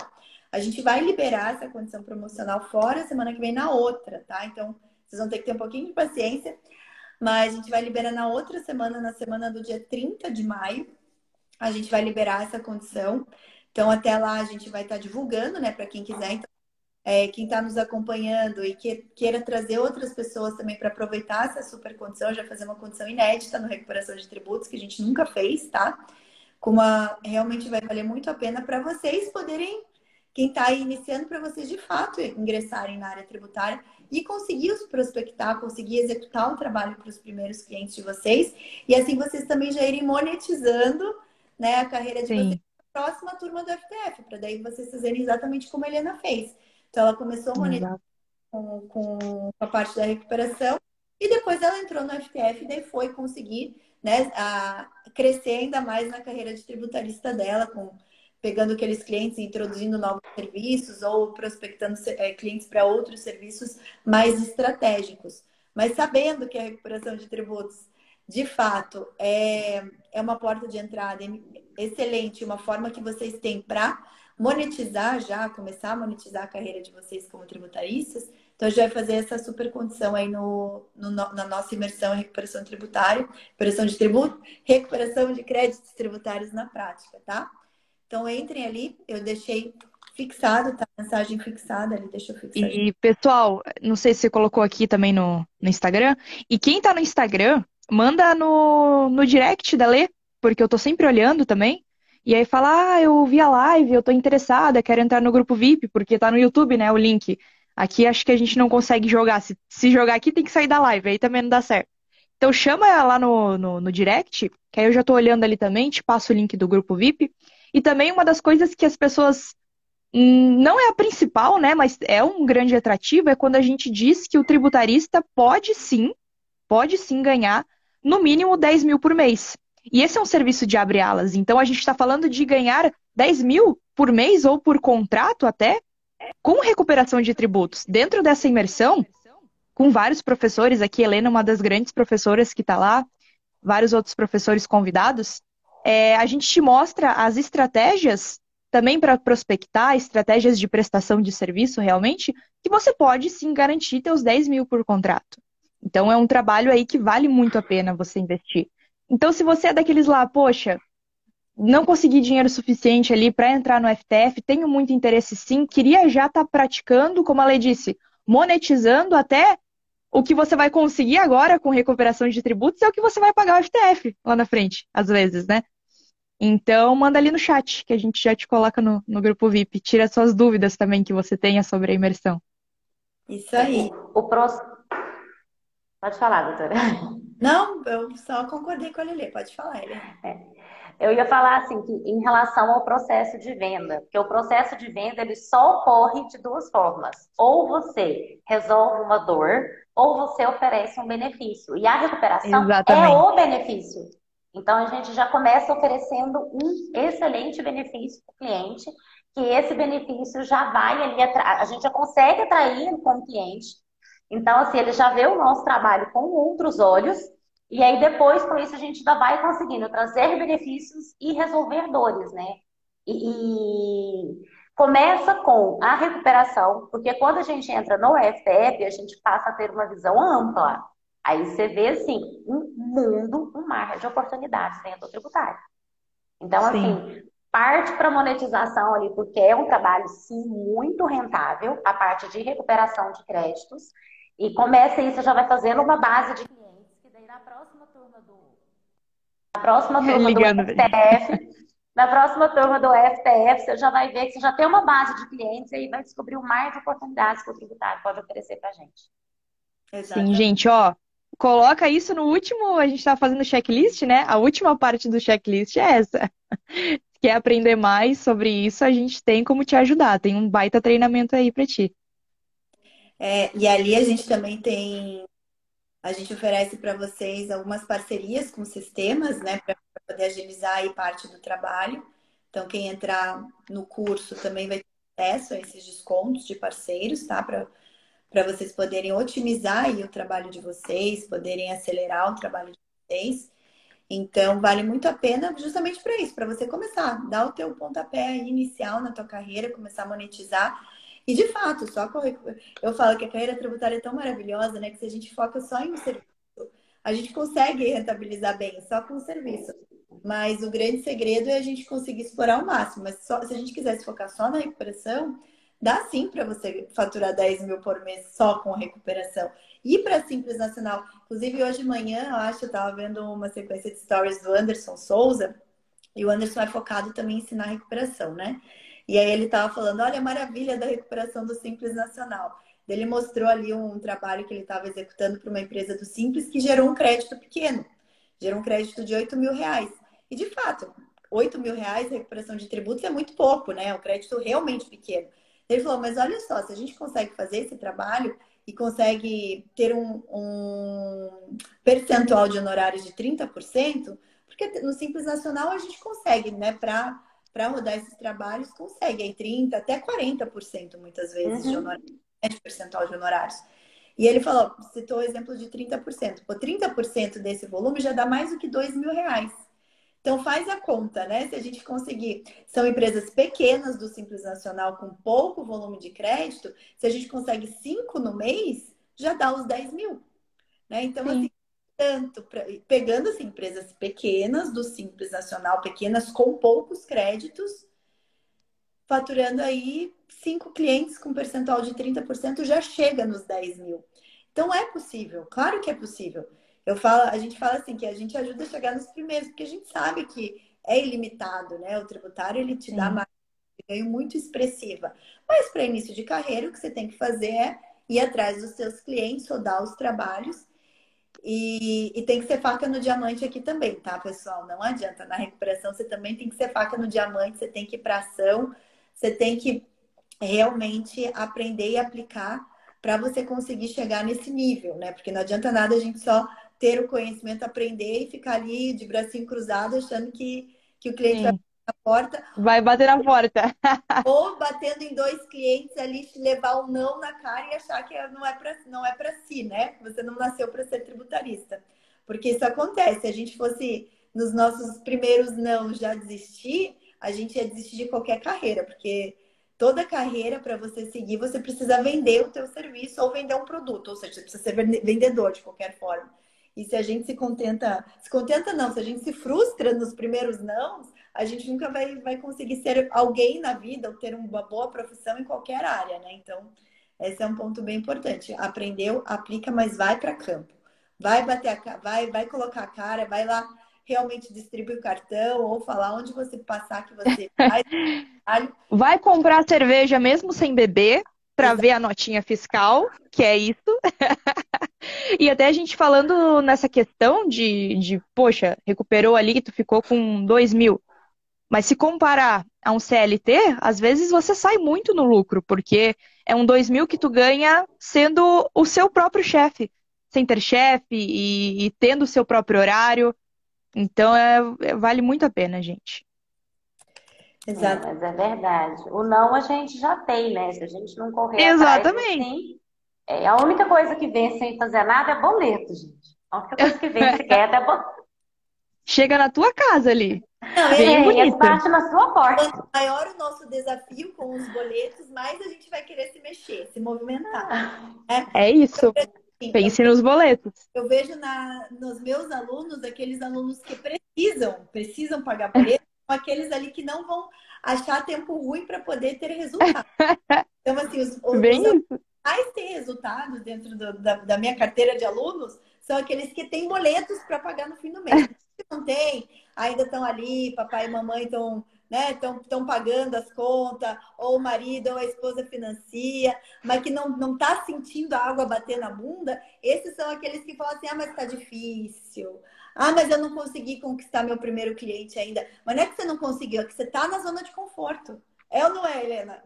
A gente vai liberar essa condição promocional fora semana que vem na outra, tá? Então, vocês vão ter que ter um pouquinho de paciência, mas a gente vai liberar na outra semana, na semana do dia 30 de maio. A gente vai liberar essa condição. Então, até lá a gente vai estar divulgando, né, para quem quiser. Então, é, quem está nos acompanhando e que queira trazer outras pessoas também para aproveitar essa super condição, já fazer uma condição inédita no recuperação de tributos que a gente nunca fez, tá? Com uma realmente vai valer muito a pena para vocês poderem quem está iniciando para vocês de fato ingressarem na área tributária e conseguir os prospectar, conseguir executar o trabalho para os primeiros clientes de vocês e assim vocês também já irem monetizando né, a carreira de Sim. vocês na próxima turma do FTF, para daí vocês fazerem exatamente como a Helena fez. Então, ela começou a monetizar com, com, a parte da recuperação e depois ela entrou no FTF e daí foi conseguir né, a, crescer ainda mais na carreira de tributarista dela, com pegando aqueles clientes e introduzindo novos serviços ou prospectando é, clientes para outros serviços mais estratégicos. Mas sabendo que a recuperação de tributos, de fato, é, é uma porta de entrada excelente, uma forma que vocês têm para monetizar já, começar a monetizar a carreira de vocês como tributaristas. Então, a gente vai fazer essa super condição aí no, no, na nossa imersão em recuperação tributária, recuperação de tributo, recuperação de créditos tributários na prática, tá? Então, entrem ali, eu deixei fixado, tá? Mensagem fixada ali, deixa eu fixar. E, pessoal, não sei se você colocou aqui também no, no Instagram. E quem tá no Instagram, manda no, no direct da Lê, porque eu tô sempre olhando também. E aí fala, ah, eu vi a live, eu tô interessada, quero entrar no grupo VIP, porque tá no YouTube, né, o link. Aqui acho que a gente não consegue jogar. Se, se jogar aqui, tem que sair da live, aí também não dá certo. Então chama lá no, no, no direct, que aí eu já tô olhando ali também, te passo o link do grupo VIP. E também uma das coisas que as pessoas hum, não é a principal, né, mas é um grande atrativo, é quando a gente diz que o tributarista pode sim, pode sim ganhar no mínimo 10 mil por mês. E esse é um serviço de abre alas. Então a gente está falando de ganhar 10 mil por mês ou por contrato até com recuperação de tributos. Dentro dessa imersão, com vários professores, aqui Helena, uma das grandes professoras que está lá, vários outros professores convidados, é, a gente te mostra as estratégias também para prospectar, estratégias de prestação de serviço realmente, que você pode sim garantir teus 10 mil por contrato. Então é um trabalho aí que vale muito a pena você investir. Então, se você é daqueles lá, poxa, não consegui dinheiro suficiente ali para entrar no FTF, tenho muito interesse sim, queria já estar tá praticando, como a lei disse, monetizando até o que você vai conseguir agora com recuperação de tributos é o que você vai pagar o FTF lá na frente, às vezes, né? Então, manda ali no chat, que a gente já te coloca no, no grupo VIP. Tira suas dúvidas também que você tenha sobre a imersão. Isso aí. O próximo. Pode falar, doutora. Não, eu só concordei com a Lelê, pode falar, Lelê. É. Eu ia falar assim, que em relação ao processo de venda, porque o processo de venda ele só ocorre de duas formas. Ou você resolve uma dor, ou você oferece um benefício. E a recuperação Exatamente. é o benefício. Então a gente já começa oferecendo um excelente benefício para o cliente, que esse benefício já vai ali, a gente já consegue atrair como cliente então, assim, ele já vê o nosso trabalho com outros olhos, e aí depois, com isso, a gente ainda vai conseguindo trazer benefícios e resolver dores, né? E, e começa com a recuperação, porque quando a gente entra no FTF, a gente passa a ter uma visão ampla. Aí você vê, assim, um mundo, um mar de oportunidades dentro do tributário. Então, Sim. assim, parte para monetização ali, porque é um trabalho, sim, muito rentável, a parte de recuperação de créditos. E começa isso, já vai fazendo uma base de clientes, que daí na próxima turma do. Na próxima turma Ligando. do FTF, na próxima turma do FTF, você já vai ver que você já tem uma base de clientes e aí vai descobrir o mais de oportunidades que o tributário pode oferecer para a gente. Exatamente. Sim, gente, ó, coloca isso no último, a gente estava fazendo checklist, né? A última parte do checklist é essa. quer aprender mais sobre isso, a gente tem como te ajudar. Tem um baita treinamento aí para ti. É, e ali a gente também tem, a gente oferece para vocês algumas parcerias com sistemas, né, para poder agilizar aí parte do trabalho. Então, quem entrar no curso também vai ter acesso a esses descontos de parceiros, tá? Para vocês poderem otimizar o trabalho de vocês, poderem acelerar o trabalho de vocês. Então, vale muito a pena justamente para isso, para você começar, dar o teu pontapé inicial na tua carreira, começar a monetizar. E de fato, só com... eu falo que a carreira tributária é tão maravilhosa, né, que se a gente foca só em um serviço, a gente consegue rentabilizar bem só com o serviço. Mas o grande segredo é a gente conseguir explorar o máximo. Mas só, se a gente quisesse focar só na recuperação, dá sim para você faturar 10 mil por mês só com recuperação. E para Simples Nacional. Inclusive, hoje de manhã, eu acho, eu estava vendo uma sequência de stories do Anderson Souza, e o Anderson é focado também em ensinar recuperação, né? E aí ele estava falando, olha a maravilha da recuperação do Simples Nacional. Ele mostrou ali um trabalho que ele estava executando para uma empresa do Simples que gerou um crédito pequeno. Gerou um crédito de 8 mil reais. E de fato, 8 mil reais recuperação de tributos é muito pouco, né? É um crédito realmente pequeno. Ele falou, mas olha só, se a gente consegue fazer esse trabalho e consegue ter um, um percentual de honorários de 30%, porque no Simples Nacional a gente consegue, né, para rodar esses trabalhos, consegue aí 30% até 40% muitas vezes uhum. de honorários, né, de percentual de honorários. E ele falou, citou o exemplo de 30%. Pô, 30% desse volume já dá mais do que 2 mil reais. Então faz a conta, né? Se a gente conseguir, são empresas pequenas do Simples Nacional com pouco volume de crédito, se a gente consegue cinco no mês, já dá os 10 mil. Né? Então, Sim. assim, tanto pra, pegando assim, empresas pequenas do Simples Nacional, pequenas com poucos créditos, faturando aí cinco clientes com percentual de 30% já chega nos 10 mil. Então é possível, claro que é possível. Eu falo, a gente fala assim que a gente ajuda a chegar nos primeiros, porque a gente sabe que é ilimitado, né? O tributário ele te Sim. dá uma ganho muito expressiva. Mas para início de carreira, o que você tem que fazer é ir atrás dos seus clientes, rodar os trabalhos. E, e, tem que ser faca no diamante aqui também, tá, pessoal? Não adianta. Na recuperação, você também tem que ser faca no diamante, você tem que ir para ação, você tem que realmente aprender e aplicar para você conseguir chegar nesse nível, né? Porque não adianta nada a gente só ter o conhecimento, aprender e ficar ali de bracinho cruzado achando que, que o cliente Sim. vai bater na porta. Vai bater na porta. ou batendo em dois clientes ali, levar um não na cara e achar que não é para não é si, né? Você não nasceu para ser tributarista. Porque isso acontece. Se a gente fosse nos nossos primeiros não já desistir, a gente ia desistir de qualquer carreira, porque toda carreira para você seguir, você precisa vender o teu serviço ou vender um produto, ou seja, você precisa ser vendedor de qualquer forma. E se a gente se contenta, se contenta não, se a gente se frustra nos primeiros não, a gente nunca vai, vai conseguir ser alguém na vida ou ter uma boa profissão em qualquer área, né? Então, esse é um ponto bem importante. Aprendeu, aplica, mas vai para campo. Vai bater a vai, vai colocar a cara, vai lá realmente distribuir o cartão ou falar onde você passar que você faz. vai comprar cerveja mesmo sem beber para ver a notinha fiscal, que é isso. E até a gente falando nessa questão de, de, poxa, recuperou ali, tu ficou com 2 mil. Mas se comparar a um CLT, às vezes você sai muito no lucro, porque é um 2 mil que tu ganha sendo o seu próprio chefe, sem ter chefe e, e, tendo o seu próprio horário. Então, é, é, vale muito a pena, gente. Exato. É, mas é verdade. O não a gente já tem, né? Se a gente não correr Exatamente. atrás, assim, é, a única coisa que vem sem fazer nada é boleto, gente. A única coisa que vem sequer é boleto. Chega na tua casa ali. Não, Bem é, bonito. bate na sua porta. Quanto maior o nosso desafio com os boletos, mais a gente vai querer se mexer, se movimentar. Ah. É, é isso. Pense nos boletos. Eu vejo na, nos meus alunos, aqueles alunos que precisam, precisam pagar boleto, aqueles ali que não vão achar tempo ruim para poder ter resultado. Então, assim, os, os, os, mais tem resultados dentro do, da, da, minha carteira de alunos são aqueles que têm boletos para pagar no fim do mês. Se não tem, ainda estão ali, papai e mamãe estão né, estão pagando as contas, ou o marido ou a esposa financia, mas que não, não tá sentindo a água bater na bunda, esses são aqueles que falam assim, ah, mas tá difícil, Ah, mas eu não consegui conquistar meu primeiro cliente ainda. Mas não é que você não conseguiu, é que você está na zona de conforto. É ou não é, Helena?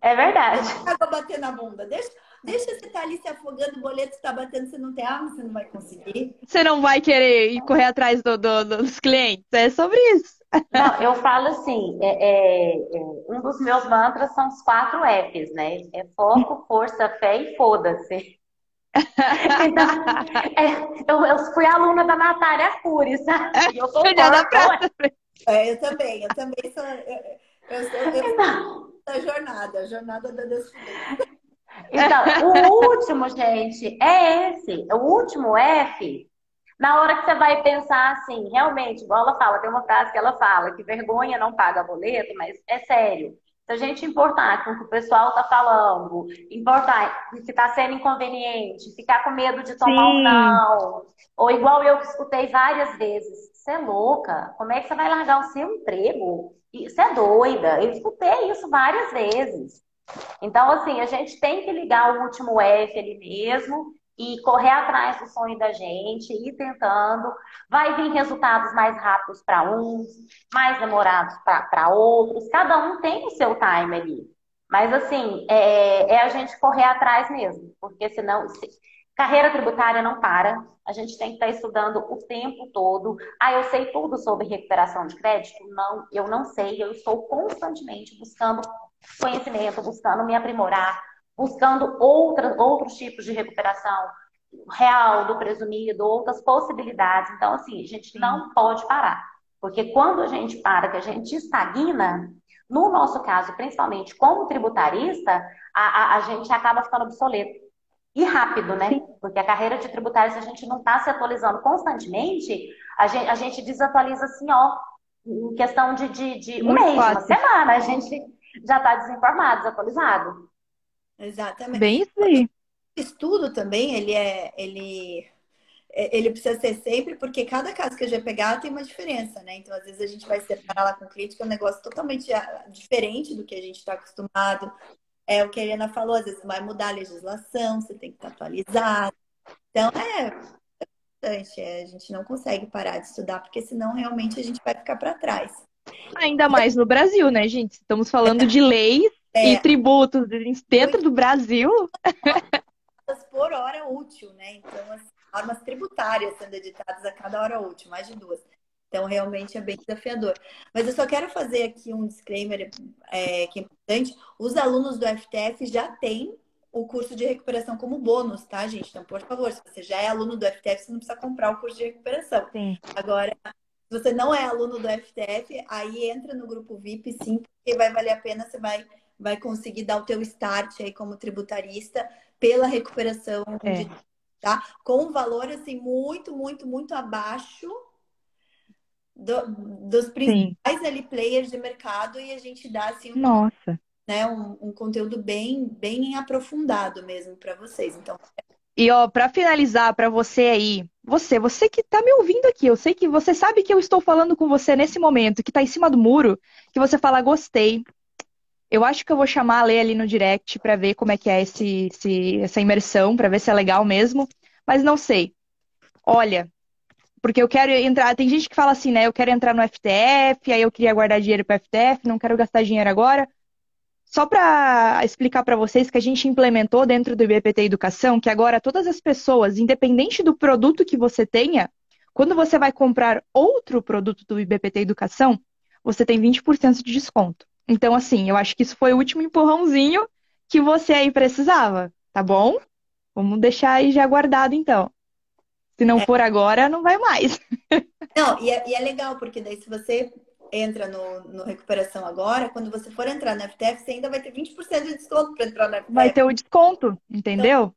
É verdade. Água bater na bunda. Deixa, deixa você estar tá ali se afogando, o boleto está batendo, você não tem arma, você não vai conseguir. Você não vai querer ir correr atrás do, do, dos clientes. É sobre isso. Não, eu falo assim, é, é, é, um dos meus mantras são os quatro Fs, né? É foco, força, fé e foda-se. Então, é, eu, eu, fui aluna da Natália Cury, sabe? Eu, sou pra... é, eu também, eu também sou. Eu, eu sou, eu então... da jornada, a jornada da descoberta. Então, o último, gente, é esse. O último F na hora que você vai pensar assim, realmente, igual ela fala, tem uma frase que ela fala, que vergonha não paga boleto, mas é sério. Se a gente importar com o que o pessoal está falando, importar que está sendo inconveniente, ficar com medo de tomar Sim. um não, ou igual eu que escutei várias vezes, você é louca, como é que você vai largar o seu emprego? Você é doida. Eu escutei isso várias vezes. Então, assim, a gente tem que ligar o último F ali mesmo e correr atrás do sonho da gente, ir tentando. Vai vir resultados mais rápidos para uns, mais demorados para outros. Cada um tem o seu time ali. Mas, assim, é, é, a gente correr atrás mesmo, porque senão. Se, carreira tributária não para, a gente tem que estar estudando o tempo todo. Ah, eu sei tudo sobre recuperação de crédito? Não, eu não sei. Eu estou constantemente buscando conhecimento, buscando me aprimorar, buscando outra, outros tipos de recuperação real do presumido, outras possibilidades. Então, assim, a gente não pode parar. Porque quando a gente para, que a gente estagna, no nosso caso, principalmente como tributarista, a, a, a gente acaba ficando obsoleto. E rápido, né? Porque a carreira de tributário, se a gente não está se atualizando constantemente, a gente, a gente desatualiza assim, ó, em questão de, de, de um mês, fácil. uma semana, a gente já está desinformado, desatualizado. Exatamente. Bem isso aí. O estudo também, ele é, ele, é, ele precisa ser sempre, porque cada caso que a gente pegar tem uma diferença, né? Então, às vezes a gente vai se deparar lá com crítica, é um negócio totalmente ah, diferente do que a gente está acostumado. É o que a Helena falou, às vezes vai mudar a legislação, você tem que estar atualizado. Então, é importante, é, a gente não consegue parar de estudar, porque senão realmente a gente vai ficar para trás. Ainda mais no Brasil, né, gente? Estamos falando é. de leis é. e tributos dentro do Brasil. Por hora útil, né? Então, as normas tributárias sendo editadas a cada hora útil, mais de duas. Então, realmente é bem desafiador. Mas eu só quero fazer aqui um disclaimer é, que é importante. Os alunos do FTF já têm o curso de recuperação como bônus, tá, gente? Então, por favor, se você já é aluno do FTF, você não precisa comprar o curso de recuperação. Sim. Agora, se você não é aluno do FTF, aí entra no grupo VIP, sim, porque vai valer a pena, você vai vai conseguir dar o teu start aí como tributarista pela recuperação é. de, tá? Com um valor assim muito, muito, muito abaixo do, dos principais ali players de mercado e a gente dá assim um, Nossa. Né, um, um conteúdo bem, bem aprofundado mesmo para vocês. Então, e ó, para finalizar para você aí, você, você que tá me ouvindo aqui, eu sei que você sabe que eu estou falando com você nesse momento, que tá em cima do muro, que você fala gostei, eu acho que eu vou chamar a Lê ali no direct para ver como é que é esse, esse essa imersão, para ver se é legal mesmo. Mas não sei. Olha, porque eu quero entrar. Tem gente que fala assim, né? Eu quero entrar no FTF, aí eu queria guardar dinheiro para FTF, não quero gastar dinheiro agora. Só para explicar para vocês que a gente implementou dentro do IBPT Educação que agora todas as pessoas, independente do produto que você tenha, quando você vai comprar outro produto do IBPT Educação, você tem 20% de desconto. Então, assim, eu acho que isso foi o último empurrãozinho que você aí precisava, tá bom? Vamos deixar aí já guardado, então. Se não é. for agora, não vai mais. Não, e é, e é, legal, porque daí se você entra no, no Recuperação agora, quando você for entrar na FTF, você ainda vai ter 20% de desconto para entrar na FTF. Vai ter o desconto, entendeu? Então,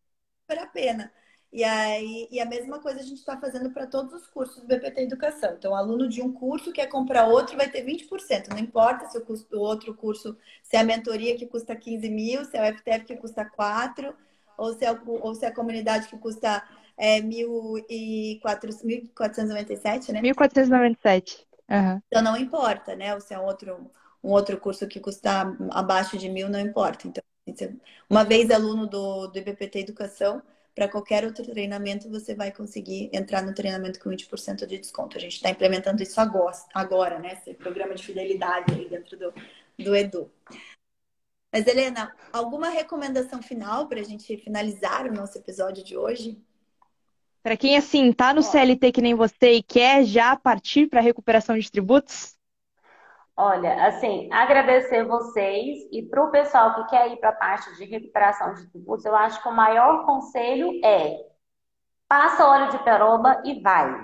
vale a pena. E, aí, e a mesma coisa a gente está fazendo para todos os cursos do BPT Educação. Então, aluno de um curso quer comprar outro vai ter 20%. Não importa se o, custo, o outro curso, se é a mentoria que custa 15 mil, se é o FTF que custa 4, ou se é, o, ou se é a comunidade que custa é, 1.497, né? 1.497. Uhum. Então, não importa, né? Ou se é outro, um outro curso que custa abaixo de mil, não importa. Então, uma vez aluno do, do IBPT Educação para qualquer outro treinamento, você vai conseguir entrar no treinamento com 20% de desconto. A gente está implementando isso agora, agora, né? Esse programa de fidelidade aí dentro do, do Edu. Mas, Helena, alguma recomendação final para a gente finalizar o nosso episódio de hoje? Para quem, assim, tá no CLT que nem você e quer já partir para a recuperação de tributos? Olha, assim, agradecer vocês e para o pessoal que quer ir para a parte de recuperação de tributos, eu acho que o maior conselho é passa óleo de peroba e vai.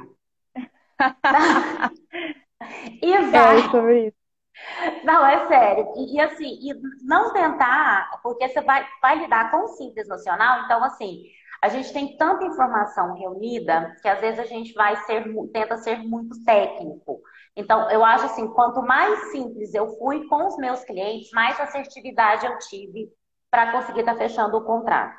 e é vai. É sobre isso. Não, é sério. E, e, assim, e não tentar, porque você vai, vai lidar com o Simples Nacional, então assim, a gente tem tanta informação reunida que às vezes a gente vai ser, tenta ser muito técnico. Então, eu acho assim, quanto mais simples eu fui com os meus clientes, mais assertividade eu tive para conseguir estar tá fechando o contrato.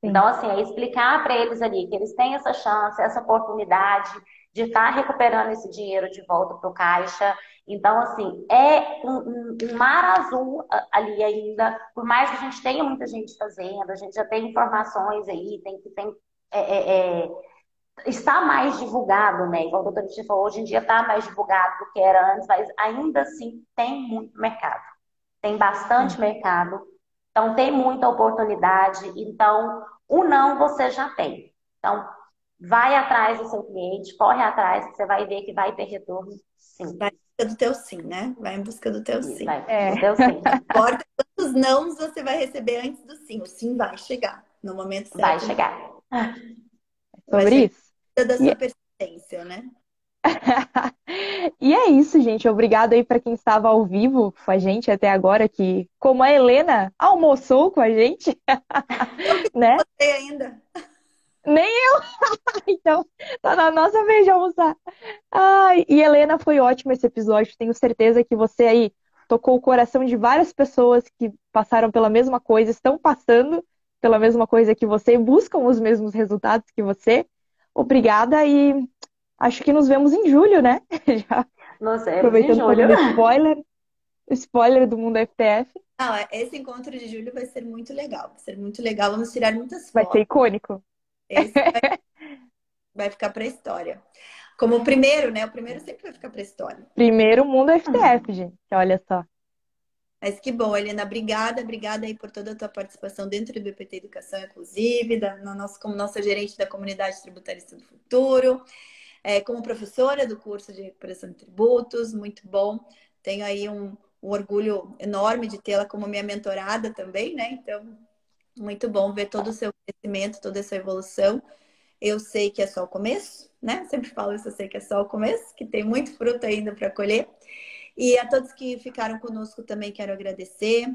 Sim. Então, assim, é explicar para eles ali que eles têm essa chance, essa oportunidade de estar tá recuperando esse dinheiro de volta para o caixa. Então, assim, é um, um, mar azul ali ainda, por mais que a gente tenha muita gente fazendo, a gente já tem informações aí, tem que tem, é, é, é está mais divulgado, né? Igual o doutor Cristian falou, hoje em dia está mais divulgado do que era antes, mas ainda assim tem muito mercado. Tem bastante uhum. mercado. Então, tem muita oportunidade. Então, o não você já tem. Então, vai atrás do seu cliente, corre atrás, que você vai ver que vai ter retorno sim. Vai em busca do teu sim, né? Vai em busca do teu sim. Vai é. do teu sim. Importa quantos nãos você vai receber antes do sim. O sim vai chegar no momento certo. Vai chegar. Sobre isso? da sua persistência, né? e é isso, gente. Obrigado aí para quem estava ao vivo com a gente até agora, que, como a Helena almoçou com a gente, né? Não ainda. Nem eu! então, tá na nossa vez de almoçar. Ai, e Helena, foi ótimo esse episódio. Tenho certeza que você aí tocou o coração de várias pessoas que passaram pela mesma coisa, estão passando pela mesma coisa que você, buscam os mesmos resultados que você. Obrigada e acho que nos vemos em julho, né? Já nos vemos em julho. O spoiler, spoiler do Mundo FTF. Não, é, esse encontro de julho vai ser muito legal. Vai ser muito legal. Vamos tirar muitas fotos. Vai ser icônico. Esse vai, vai ficar para a história. Como o primeiro, né? O primeiro sempre vai ficar para a história. Primeiro Mundo FTF, gente. Olha só. Mas que bom, Helena, obrigada, obrigada aí por toda a tua participação dentro do IPT Educação Inclusive, da, no nosso, como nossa gerente da comunidade tributarista do futuro, é, como professora do curso de recuperação de tributos, muito bom. Tenho aí um, um orgulho enorme de tê-la como minha mentorada também, né? Então, muito bom ver todo o seu crescimento, toda essa evolução. Eu sei que é só o começo, né? Sempre falo isso, eu sei que é só o começo, que tem muito fruto ainda para colher. E a todos que ficaram conosco também quero agradecer.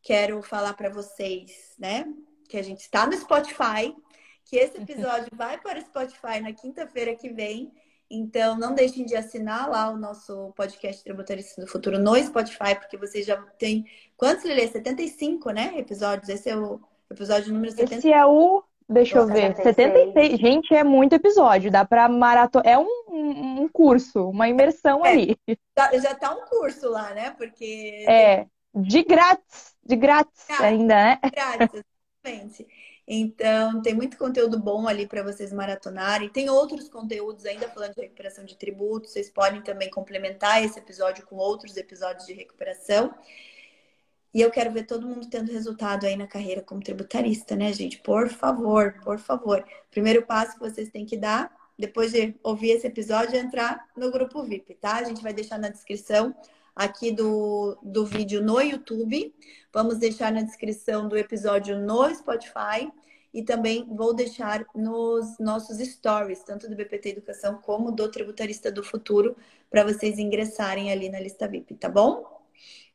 Quero falar para vocês, né, que a gente está no Spotify, que esse episódio vai para o Spotify na quinta-feira que vem. Então, não deixem de assinar lá o nosso podcast Tributarista do Futuro no Spotify, porque vocês já têm. Quantos, Lili? 75, né? Episódios. Esse é o episódio número 75. Esse é o Deixa eu ver. 76. Gente, é muito episódio. Dá pra maratona. É um, um, curso, uma imersão é, ali. Já, já tá um curso lá, né? Porque. É. De grátis. De grátis ainda, né? Grátis, exatamente. Então, tem muito conteúdo bom ali para vocês maratonarem. Tem outros conteúdos ainda falando de recuperação de tributos. Vocês podem também complementar esse episódio com outros episódios de recuperação. E eu quero ver todo mundo tendo resultado aí na carreira como tributarista, né, gente? Por favor, por favor. Primeiro passo que vocês têm que dar, depois de ouvir esse episódio, é entrar no grupo VIP, tá? A gente vai deixar na descrição aqui do, do vídeo no YouTube. Vamos deixar na descrição do episódio no Spotify. E também vou deixar nos nossos stories, tanto do BPT Educação como do Tributarista do Futuro, para vocês ingressarem ali na lista VIP, tá bom?